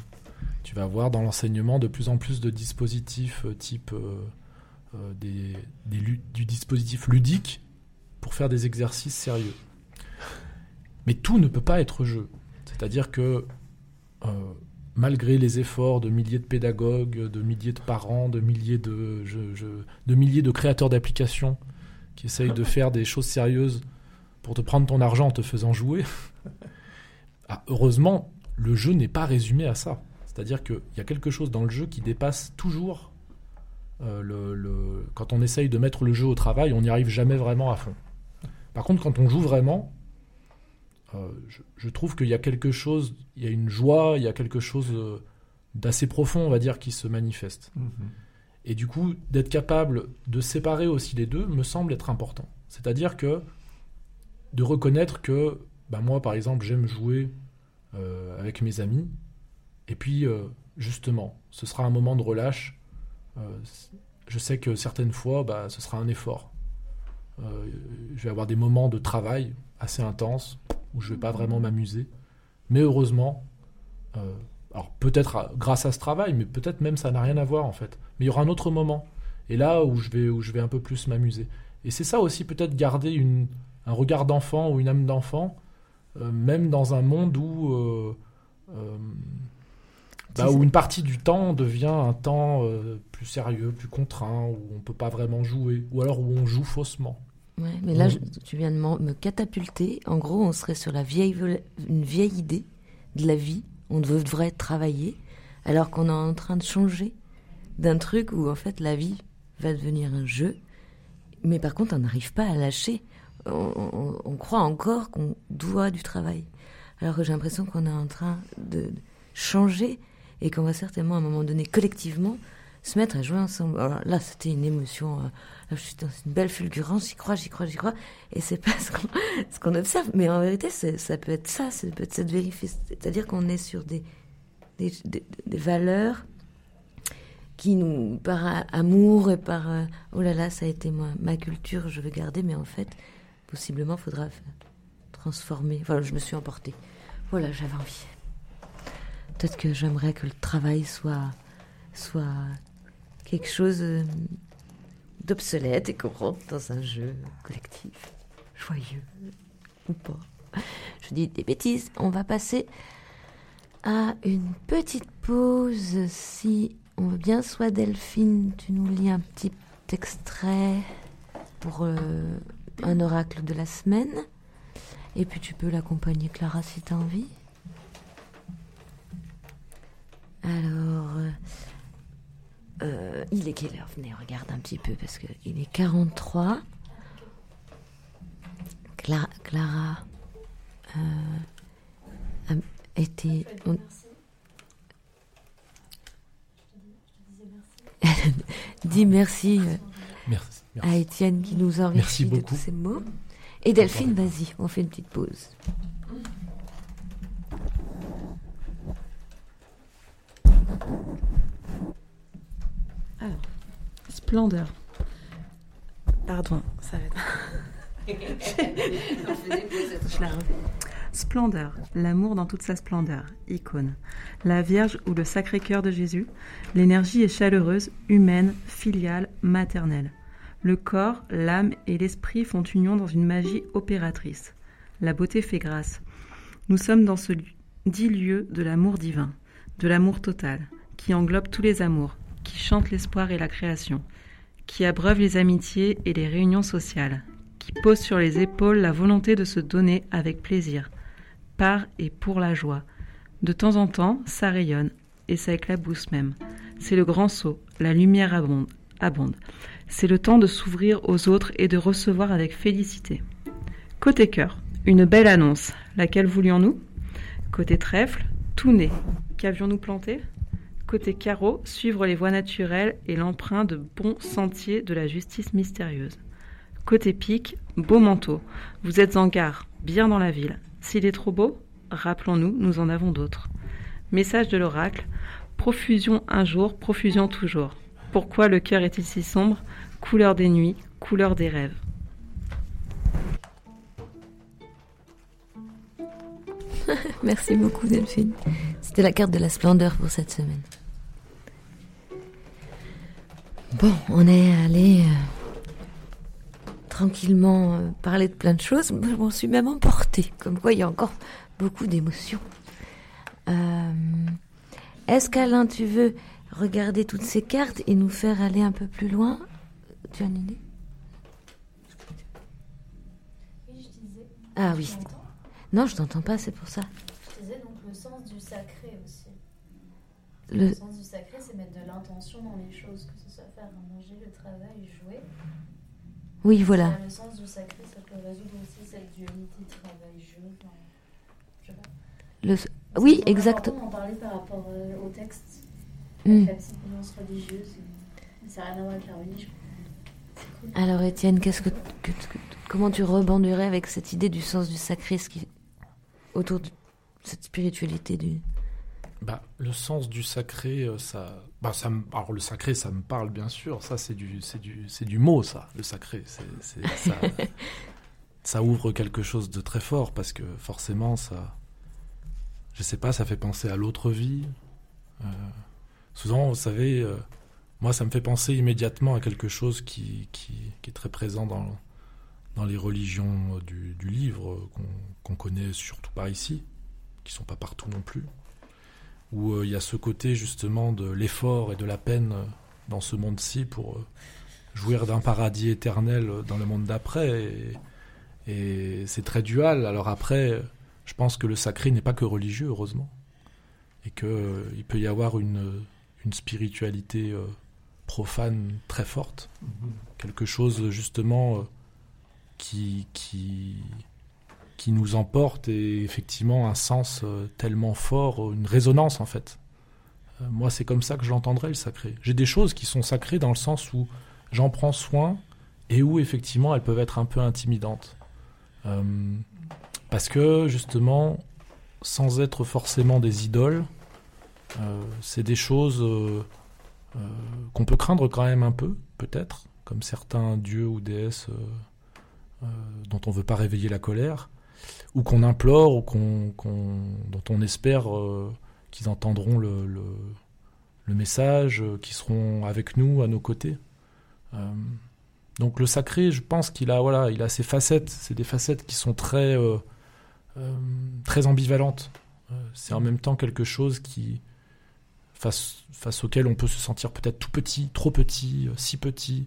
Tu vas avoir dans l'enseignement de plus en plus de dispositifs euh, type euh, des, du dispositif ludique pour faire des exercices sérieux. Mais tout ne peut pas être jeu. C'est-à-dire que euh, malgré les efforts de milliers de pédagogues, de milliers de parents, de milliers de, de, milliers de créateurs d'applications qui essayent de faire des choses sérieuses pour te prendre ton argent en te faisant jouer, ah, heureusement, le jeu n'est pas résumé à ça. C'est-à-dire qu'il y a quelque chose dans le jeu qui dépasse toujours euh, le, Quand on essaye de mettre le jeu au travail, on n'y arrive jamais vraiment à fond. Par contre, quand on joue vraiment, euh, je, trouve qu'il y a quelque chose, il y a une joie, il y a quelque chose euh, d'assez profond, on va dire, qui se manifeste. Mhm. Et du coup, d'être capable de séparer aussi les deux me semble être important. C'est-à-dire que de reconnaître que ben moi, par exemple, j'aime jouer euh, avec mes amis, et puis justement, ce sera un moment de relâche. je sais que certaines fois, bah, ce sera un effort. je vais avoir des moments de travail assez intenses où je vais pas vraiment m'amuser. Mais heureusement, euh, alors peut-être grâce à ce travail, mais peut-être même ça n'a rien à voir en fait. Mais il y aura un autre moment. Et là où je vais, où je vais un peu plus m'amuser. Et c'est ça aussi peut-être garder une, un regard d'enfant ou une âme d'enfant, euh, même dans un monde où, euh, bah, où une partie du temps devient un temps plus sérieux, plus contraint, où on peut pas vraiment jouer, ou alors où on joue faussement. Ouais, mais là, tu viens de me catapulter. En gros, on serait sur la vieille, une vieille idée de la vie. On devrait travailler, alors qu'on est en train de changer d'un truc où, en fait, la vie va devenir un jeu. Mais par contre, on n'arrive pas à lâcher. On, croit encore qu'on doit du travail. Alors que j'ai l'impression qu'on est en train de changer et qu'on va certainement, à un moment donné, collectivement, se mettre à jouer ensemble. Alors là, c'était une émotion. Euh, je suis dans une belle fulgurance, j'y crois, j'y crois, j'y crois. Et c'est pas ce qu'on observe. Mais en vérité, ça peut être ça, ça peut être cette vérité. C'est-à-dire qu'on est sur des, des, valeurs qui nous, par amour et par euh, oh là là, ça a été ma, culture, je veux garder, mais en fait, possiblement, faudra transformer. Voilà, je me suis emportée. Voilà, j'avais envie. Peut-être que j'aimerais que le travail soit, soit quelque chose euh, d'obsolète et qu'on rentre dans un jeu collectif, joyeux ou pas. Je dis des bêtises, on va passer à une petite pause si on veut bien. Soit Delphine, tu nous lis un petit extrait pour euh, un oracle de la semaine. Et puis tu peux l'accompagner Clara si tu as envie. Alors, euh, euh, il est quelle heure? Venez, regarde un petit peu parce qu'il est 43. Clara, euh, a été. Dis merci, euh, merci, à Étienne qui nous enrichit de tous ces mots. Et Delphine, vas-y, on fait une petite pause. Splendeur. Pardon, ça va être. Splendeur, l'amour dans toute sa splendeur, icône. La Vierge ou le Sacré-Cœur de Jésus, l'énergie est chaleureuse, humaine, filiale, maternelle. Le corps, l'âme et l'esprit font union dans une magie opératrice. La beauté fait grâce. Nous sommes dans ce dit lieu de l'amour divin, de l'amour total, qui englobe tous les amours, qui chante l'espoir et la création, qui abreuve les amitiés et les réunions sociales, qui pose sur les épaules la volonté de se donner avec plaisir, par et pour la joie. De temps en temps, ça rayonne, et ça éclabousse même. C'est le grand saut, la lumière abonde. abonde. C'est le temps de s'ouvrir aux autres et de recevoir avec félicité. Côté cœur, une belle annonce. Laquelle voulions-nous? Côté trèfle, tout né. Qu'avions-nous planté Côté carreau, suivre les voies naturelles et l'emprunt de bons sentiers de la justice mystérieuse. Côté pique, beau manteau. Vous êtes en gare, bien dans la ville. S'il est trop beau, rappelons-nous, nous en avons d'autres. Message de l'oracle. Profusion un jour, profusion toujours. Pourquoi le cœur est-il si sombre? Couleur des nuits, couleur des rêves. Merci beaucoup Delphine. C'était la carte de la splendeur pour cette semaine. Bon, on est allé euh, tranquillement euh, parler de plein de choses. Moi, je m'en suis même emportée. Comme quoi, il y a encore beaucoup d'émotions. Euh, Est-ce qu'Alain, tu veux regarder toutes ces cartes et nous faire aller un peu plus loin? Tu as une idée? Ah oui. Non, je t'entends pas, c'est pour ça. Je disais donc le sens du sacré aussi. Le- Le, sens du sacré, c'est mettre de l'intention dans les choses, que ce soit faire à manger, le travail, jouer. Oui, voilà. Le sens du sacré, ça peut résoudre aussi cette dualité travail-jeu. Enfin, je sais pas. Le... Oui, vraiment exact. important d'en parler par rapport euh, au texte. Hmm. La religieuse. Mais Ça n'a rien à voir avec la religion. Cool. Alors Étienne, qu'est-ce que, que- que- comment tu rebondirais avec cette idée du sens du sacré, ce qui autour de cette spiritualité du Bah, le sens du sacré, euh, ça, bah, ça me- alors le sacré, ça me parle bien sûr. Ça, c'est du, c'est du, c'est du mot, ça. Le sacré, c'est, c'est- ça, ça ouvre quelque chose de très fort parce que forcément, ça, je sais pas, ça fait penser à l'autre vie. Euh, souvent, vous savez, euh, moi, ça me fait penser immédiatement à quelque chose qui, qui, qui est très présent dans, dans les religions du, du livre euh, qu'on, connaît surtout par ici, qui sont pas partout non plus où euh, il y a ce côté justement de l'effort et de la peine euh, dans ce monde-ci pour euh, jouir d'un paradis éternel euh, dans le monde d'après. Et, et c'est très dual. Alors après, euh, je pense que le sacré n'est pas que religieux, heureusement. Et qu'il peut y avoir une, une spiritualité euh, profane très forte. Quelque chose justement euh, qui, qui, qui nous emporte et effectivement un sens euh, tellement fort, une résonance en fait. Euh, moi, c'est comme ça que j'entendrais le sacré. J'ai des choses qui sont sacrées dans le sens où j'en prends soin et où effectivement elles peuvent être un peu intimidantes. Euh, parce que justement, sans être forcément des idoles, euh, c'est des choses euh, euh, qu'on peut craindre quand même un peu, peut-être, comme certains dieux ou déesses euh, dont on ne veut pas réveiller la colère ou qu'on implore, ou qu'on, dont on espère euh, qu'ils entendront le, message, euh, qu'ils seront avec nous, à nos côtés. Donc le sacré, je pense qu'il a, voilà, il a ses facettes. C'est des facettes qui sont très, ambivalentes. C'est en même temps quelque chose qui, face, auquel on peut se sentir peut-être tout petit, trop petit, si petit.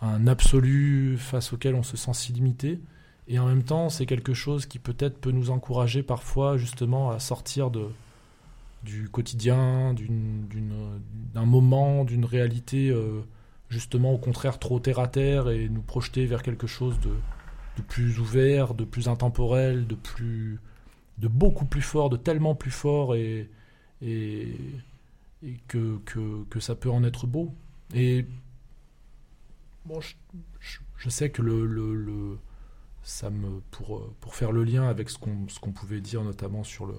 Un absolu face auquel on se sent si limité. Et en même temps, c'est quelque chose qui peut-être peut nous encourager parfois justement à sortir de, du quotidien, d'un moment, d'une réalité euh, justement au contraire trop terre à terre et nous projeter vers quelque chose de, de plus ouvert, de plus intemporel, de plus de beaucoup plus fort, de tellement plus fort et, et, et que, que, que ça peut en être beau. Et bon, je, sais que le, le, le- ça me pour, pour faire le lien avec ce qu'on ce qu'on pouvait dire notamment sur le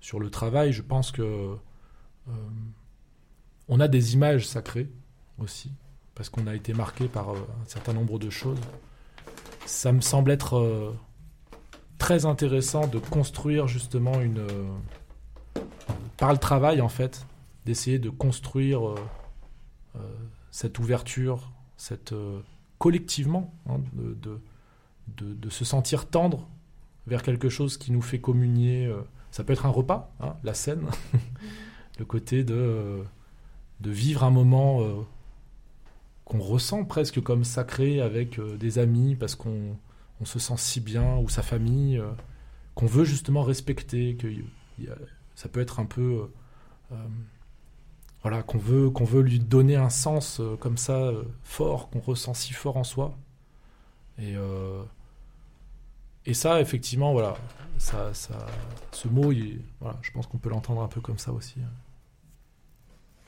sur le travail, je pense que euh, on a des images sacrées aussi parce qu'on a été marqué par euh, un certain nombre de choses. Ça me semble être euh, très intéressant de construire justement une par le travail en fait d'essayer de construire cette ouverture, cette euh, collectivement hein, de, de, de- se sentir tendre vers quelque chose qui nous fait communier. euh, ça peut être un repas, hein, la scène, le côté de, euh, de vivre un moment qu'on ressent presque comme sacré avec des amis parce qu'on on se sent si bien, ou sa famille, qu'on veut justement respecter, que ça peut être un peu... euh, euh, voilà, qu'on veut, veut lui donner un sens euh, comme ça, euh, fort, qu'on ressent si fort en soi. Et, et ça, effectivement, voilà, ça, ça, ce mot, je pense qu'on peut l'entendre un peu comme ça aussi.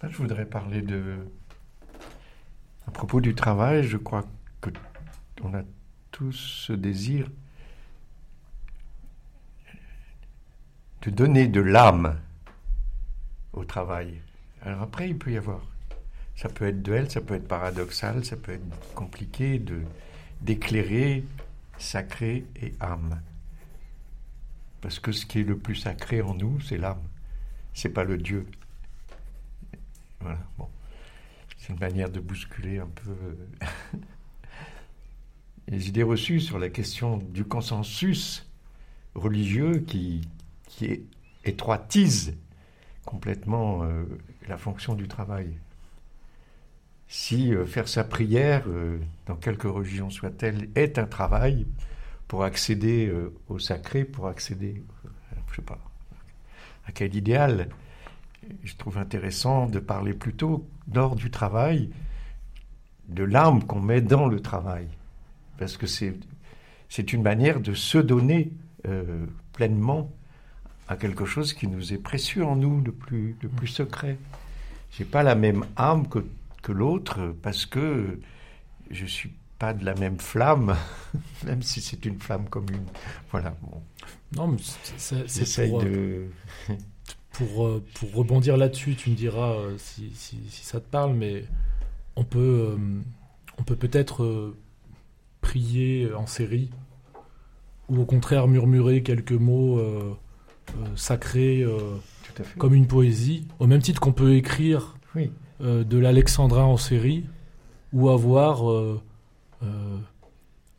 Je voudrais parler de. À propos du travail, je crois que on a tous ce désir de donner de l'âme au travail. Alors après, il peut y avoir. Ça peut être duel, ça peut être paradoxal, ça peut être compliqué de d'éclairer sacré et âme. Parce que ce qui est le plus sacré en nous, c'est l'âme. C'est pas le Dieu. Voilà, bon. C'est une manière de bousculer un peu les idées reçues sur la question du consensus religieux qui, qui étroitise complètement euh, la fonction du travail. Si euh, faire sa prière, dans quelque religion soit-elle, est un travail pour accéder au sacré, pour accéder, je sais pas, à quel idéal, je trouve intéressant de parler plutôt, lors du travail, de l'âme qu'on met dans le travail. Parce que c'est, une manière de se donner euh, pleinement à quelque chose qui nous est précieux en nous, le plus, le plus secret. J'ai pas la même âme que, que l'autre parce que je suis pas de la même flamme, même si c'est une flamme commune. Voilà. Bon. Non, mais c'est, pour, de... pour, euh, pour rebondir là-dessus, tu me diras euh, si, si, ça te parle, mais on peut, euh, on peut peut-être prier en série ou au contraire murmurer quelques mots sacrés comme une poésie, au même titre qu'on peut écrire de l'alexandrin en série ou avoir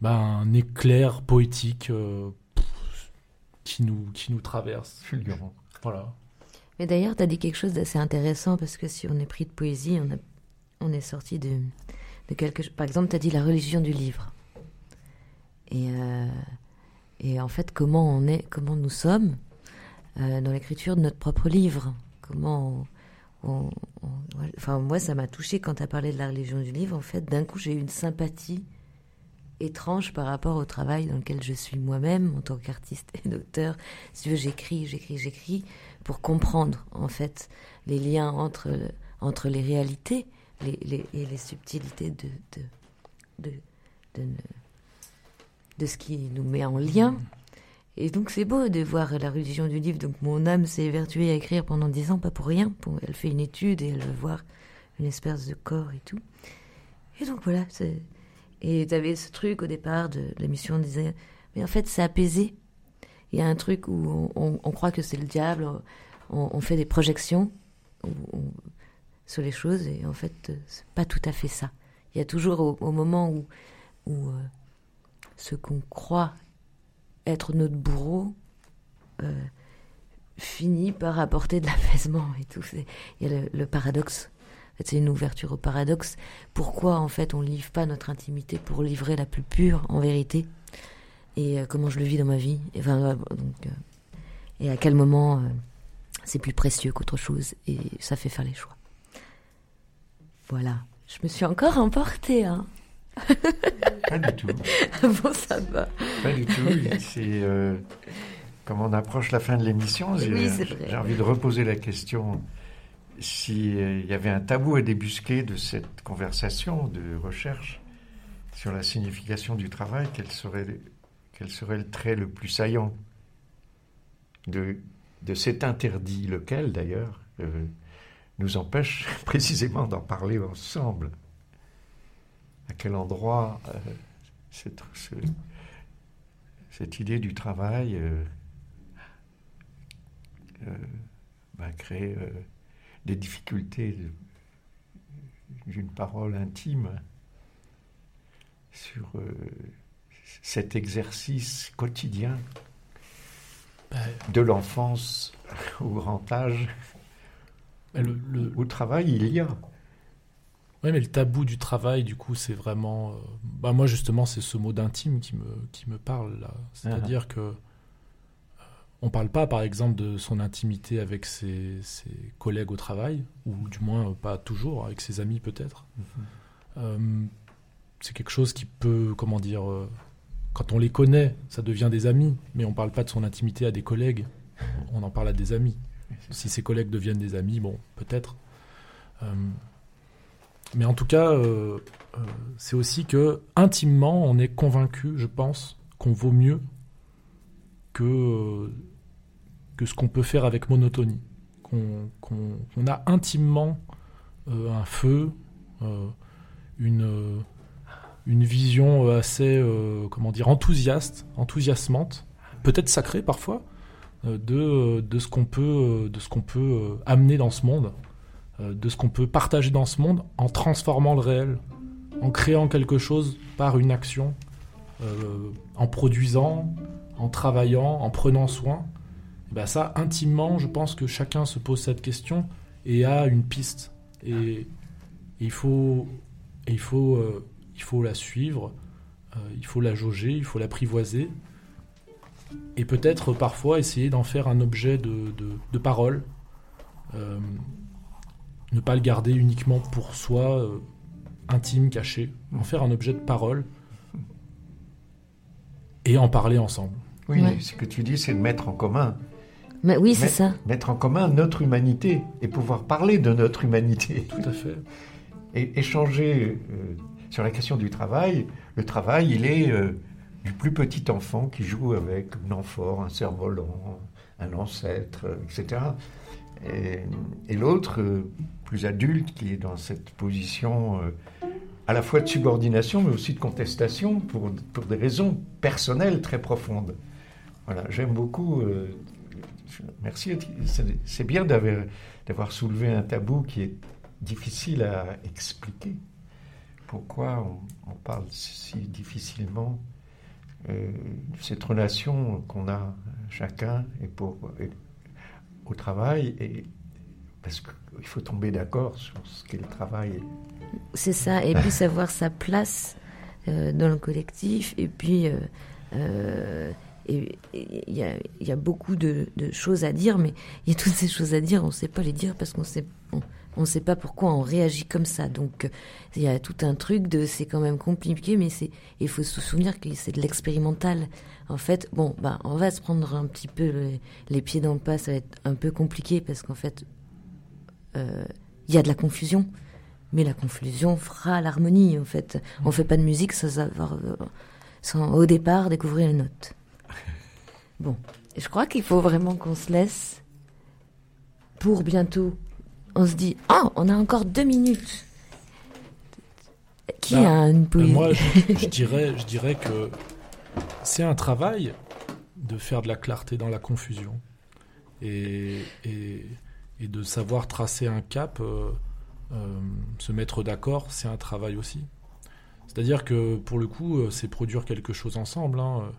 ben, un éclair poétique qui, nous, qui nous traverse. Fulgurant. Voilà. Mais d'ailleurs, tu as dit quelque chose d'assez intéressant parce que si on est pris de poésie, on, a, on est sorti de, de quelque chose. Par exemple, tu as dit la religion du livre. Et, euh, et en fait, comment on est, comment nous sommes euh, dans l'écriture de notre propre livre. Comment on, enfin, moi, ça m'a touché quand tu as parlé de la religion du livre. En fait, d'un coup, j'ai eu une sympathie étrange par rapport au travail dans lequel je suis moi-même en tant qu'artiste et d'auteur. Si tu veux, j'écris, j'écris, j'écris pour comprendre en fait les liens entre, entre les réalités et les subtilités de, de, de, de, ce qui nous met en lien. Et donc c'est beau de voir la religion du livre. Donc mon âme s'est évertuée à écrire pendant dix ans, pas pour rien. Elle fait une étude et elle veut voir une espèce de corps et tout. Et donc voilà. Et tu avais ce truc au départ de l'émission, on disait, mais en fait c'est apaisé il y a un truc où on, croit que c'est le diable, on, fait des projections sur les choses, et en fait, c'est pas tout à fait ça. Il y a toujours au, moment où, où euh, ce qu'on croit être notre bourreau euh, finit par apporter de l'apaisement et tout. Il y a le, paradoxe. c'est une ouverture au paradoxe. Pourquoi, en fait, on ne livre pas notre intimité pour livrer la plus pure, en vérité? Et euh, comment je le vis dans ma vie? Et, enfin, euh, euh, et à quel moment c'est plus précieux qu'autre chose. Et ça fait faire les choix. Voilà. Je me suis encore emportée. Hein. Pas du tout. bon, ça va. Pas du tout. C'est comme on approche la fin de l'émission, j'ai envie de reposer la question s'il y avait un tabou à débusquer de cette conversation de recherche sur la signification du travail, quel serait quel serait le trait le plus saillant de, de cet interdit, lequel d'ailleurs euh, nous empêche précisément d'en parler ensemble? À quel endroit euh, cette, cette, idée du travail euh, va créer des difficultés d'une parole intime sur cet exercice quotidien de l'enfance au grand âge. Le, Au travail, il y a. Oui, mais le tabou du travail, du coup, c'est vraiment. Euh, bah, moi, justement, c'est ce mot d'intime qui me, qui me parle. C'est-à-dire qu'on ah. que. Euh, on parle pas, par exemple, de son intimité avec ses, ses, collègues au travail, ou du moins pas toujours, avec ses amis peut-être. Mhm c'est quelque chose qui peut, comment dire, quand on les connaît, ça devient des amis, mais on ne parle pas de son intimité à des collègues, on en parle à des amis. Si ses collègues deviennent des amis, bon, peut-être. Mais en tout cas, c'est aussi que intimement, on est convaincu, je pense, qu'on vaut mieux que, que ce qu'on peut faire avec monotonie. Qu'on a intimement euh, un feu, euh, une, une vision assez, euh, comment dire, enthousiaste, enthousiasmante, peut-être sacrée parfois, de, de ce qu'on peut, de ce qu'on peut amener dans ce monde, de ce qu'on peut partager dans ce monde en transformant le réel, en créant quelque chose par une action, en produisant, en travaillant, en prenant soin. Ben ça, intimement, je pense que chacun se pose cette question et a une piste. Et, il, faut, il, faut, euh, il faut la suivre, euh, il faut la jauger, il faut l'apprivoiser. Et peut-être parfois essayer d'en faire un objet de, parole. Euh, ne pas le garder uniquement pour soi, intime, caché. En faire un objet de parole et en parler ensemble. Oui, ce que tu dis, c'est de mettre en commun. Mais oui, c'est ça. Mettre en commun notre humanité et pouvoir parler de notre humanité. Tout à fait. Et échanger euh, sur la question du travail. Le travail, il est euh, du plus petit enfant qui joue avec un amphore, un cerf-volant, un ancêtre, etc. Et, l'autre, euh, plus adulte, qui est dans cette position à la fois de subordination, mais aussi de contestation pour, des raisons personnelles très profondes. Voilà, j'aime beaucoup. Euh, merci. C'est bien d'avoir soulevé un tabou qui est difficile à expliquer. Pourquoi on, parle si difficilement euh, cette relation qu'on a chacun et pour au travail et parce qu'il faut tomber d'accord sur ce qu'est le travail. C'est ça, et puis savoir sa place euh, dans le collectif, et puis il y a, y a, beaucoup de, choses à dire, mais il y a toutes ces choses à dire, on ne sait pas les dire parce qu'on sait, on, sait pas pourquoi on réagit comme ça. Donc il y a tout un truc de c'est quand même compliqué, mais c'est il faut se souvenir que c'est de l'expérimental. En fait, bon, bah on va se prendre un petit peu les, pieds dans le pas, ça va être un peu compliqué parce qu'en fait euh, il y a de la confusion. Mais la confusion fera l'harmonie, en fait. On fait pas de musique sans avoir, sans au départ découvrir les notes. Bon, je crois qu'il faut vraiment qu'on se laisse pour bientôt. On se dit, oh, on a encore deux minutes. Qui bah, a une poésie Moi, je, dirais, je dirais que c'est un travail de faire de la clarté dans la confusion et, et, de savoir tracer un cap, euh, euh, se mettre d'accord, c'est un travail aussi. C'est-à-dire que pour le coup, euh, c'est produire quelque chose ensemble. Hein.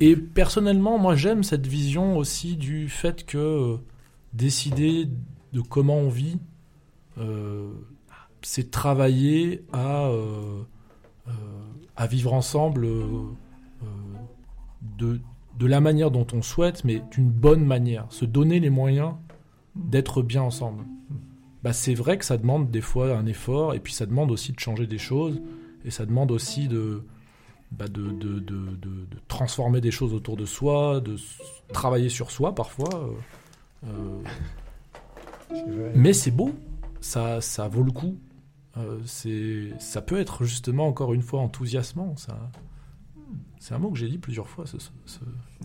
Et personnellement, moi j'aime cette vision aussi du fait que euh, décider de comment on vit, euh, c'est travailler à, euh, à vivre ensemble de, de la manière dont on souhaite, mais d'une bonne manière. Se donner les moyens d'être bien ensemble. Bah, c'est vrai que ça demande des fois un effort, et puis ça demande aussi de changer des choses, et ça demande aussi de, bah, de, de, de, de, transformer des choses autour de soi, de travailler sur soi parfois. Euh, mais c'est beau, ça, ça vaut le coup. Euh, c'est, ça peut être justement encore une fois enthousiasmant. Ça, c'est un mot que j'ai dit plusieurs fois. Ce,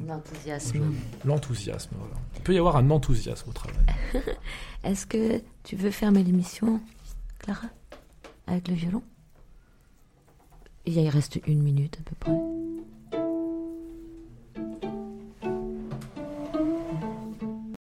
L'enthousiasme. L'enthousiasme, voilà. Il peut y avoir un enthousiasme au travail. Est-ce que tu veux fermer l'émission, Clara, avec le violon? Il reste une minute à peu près.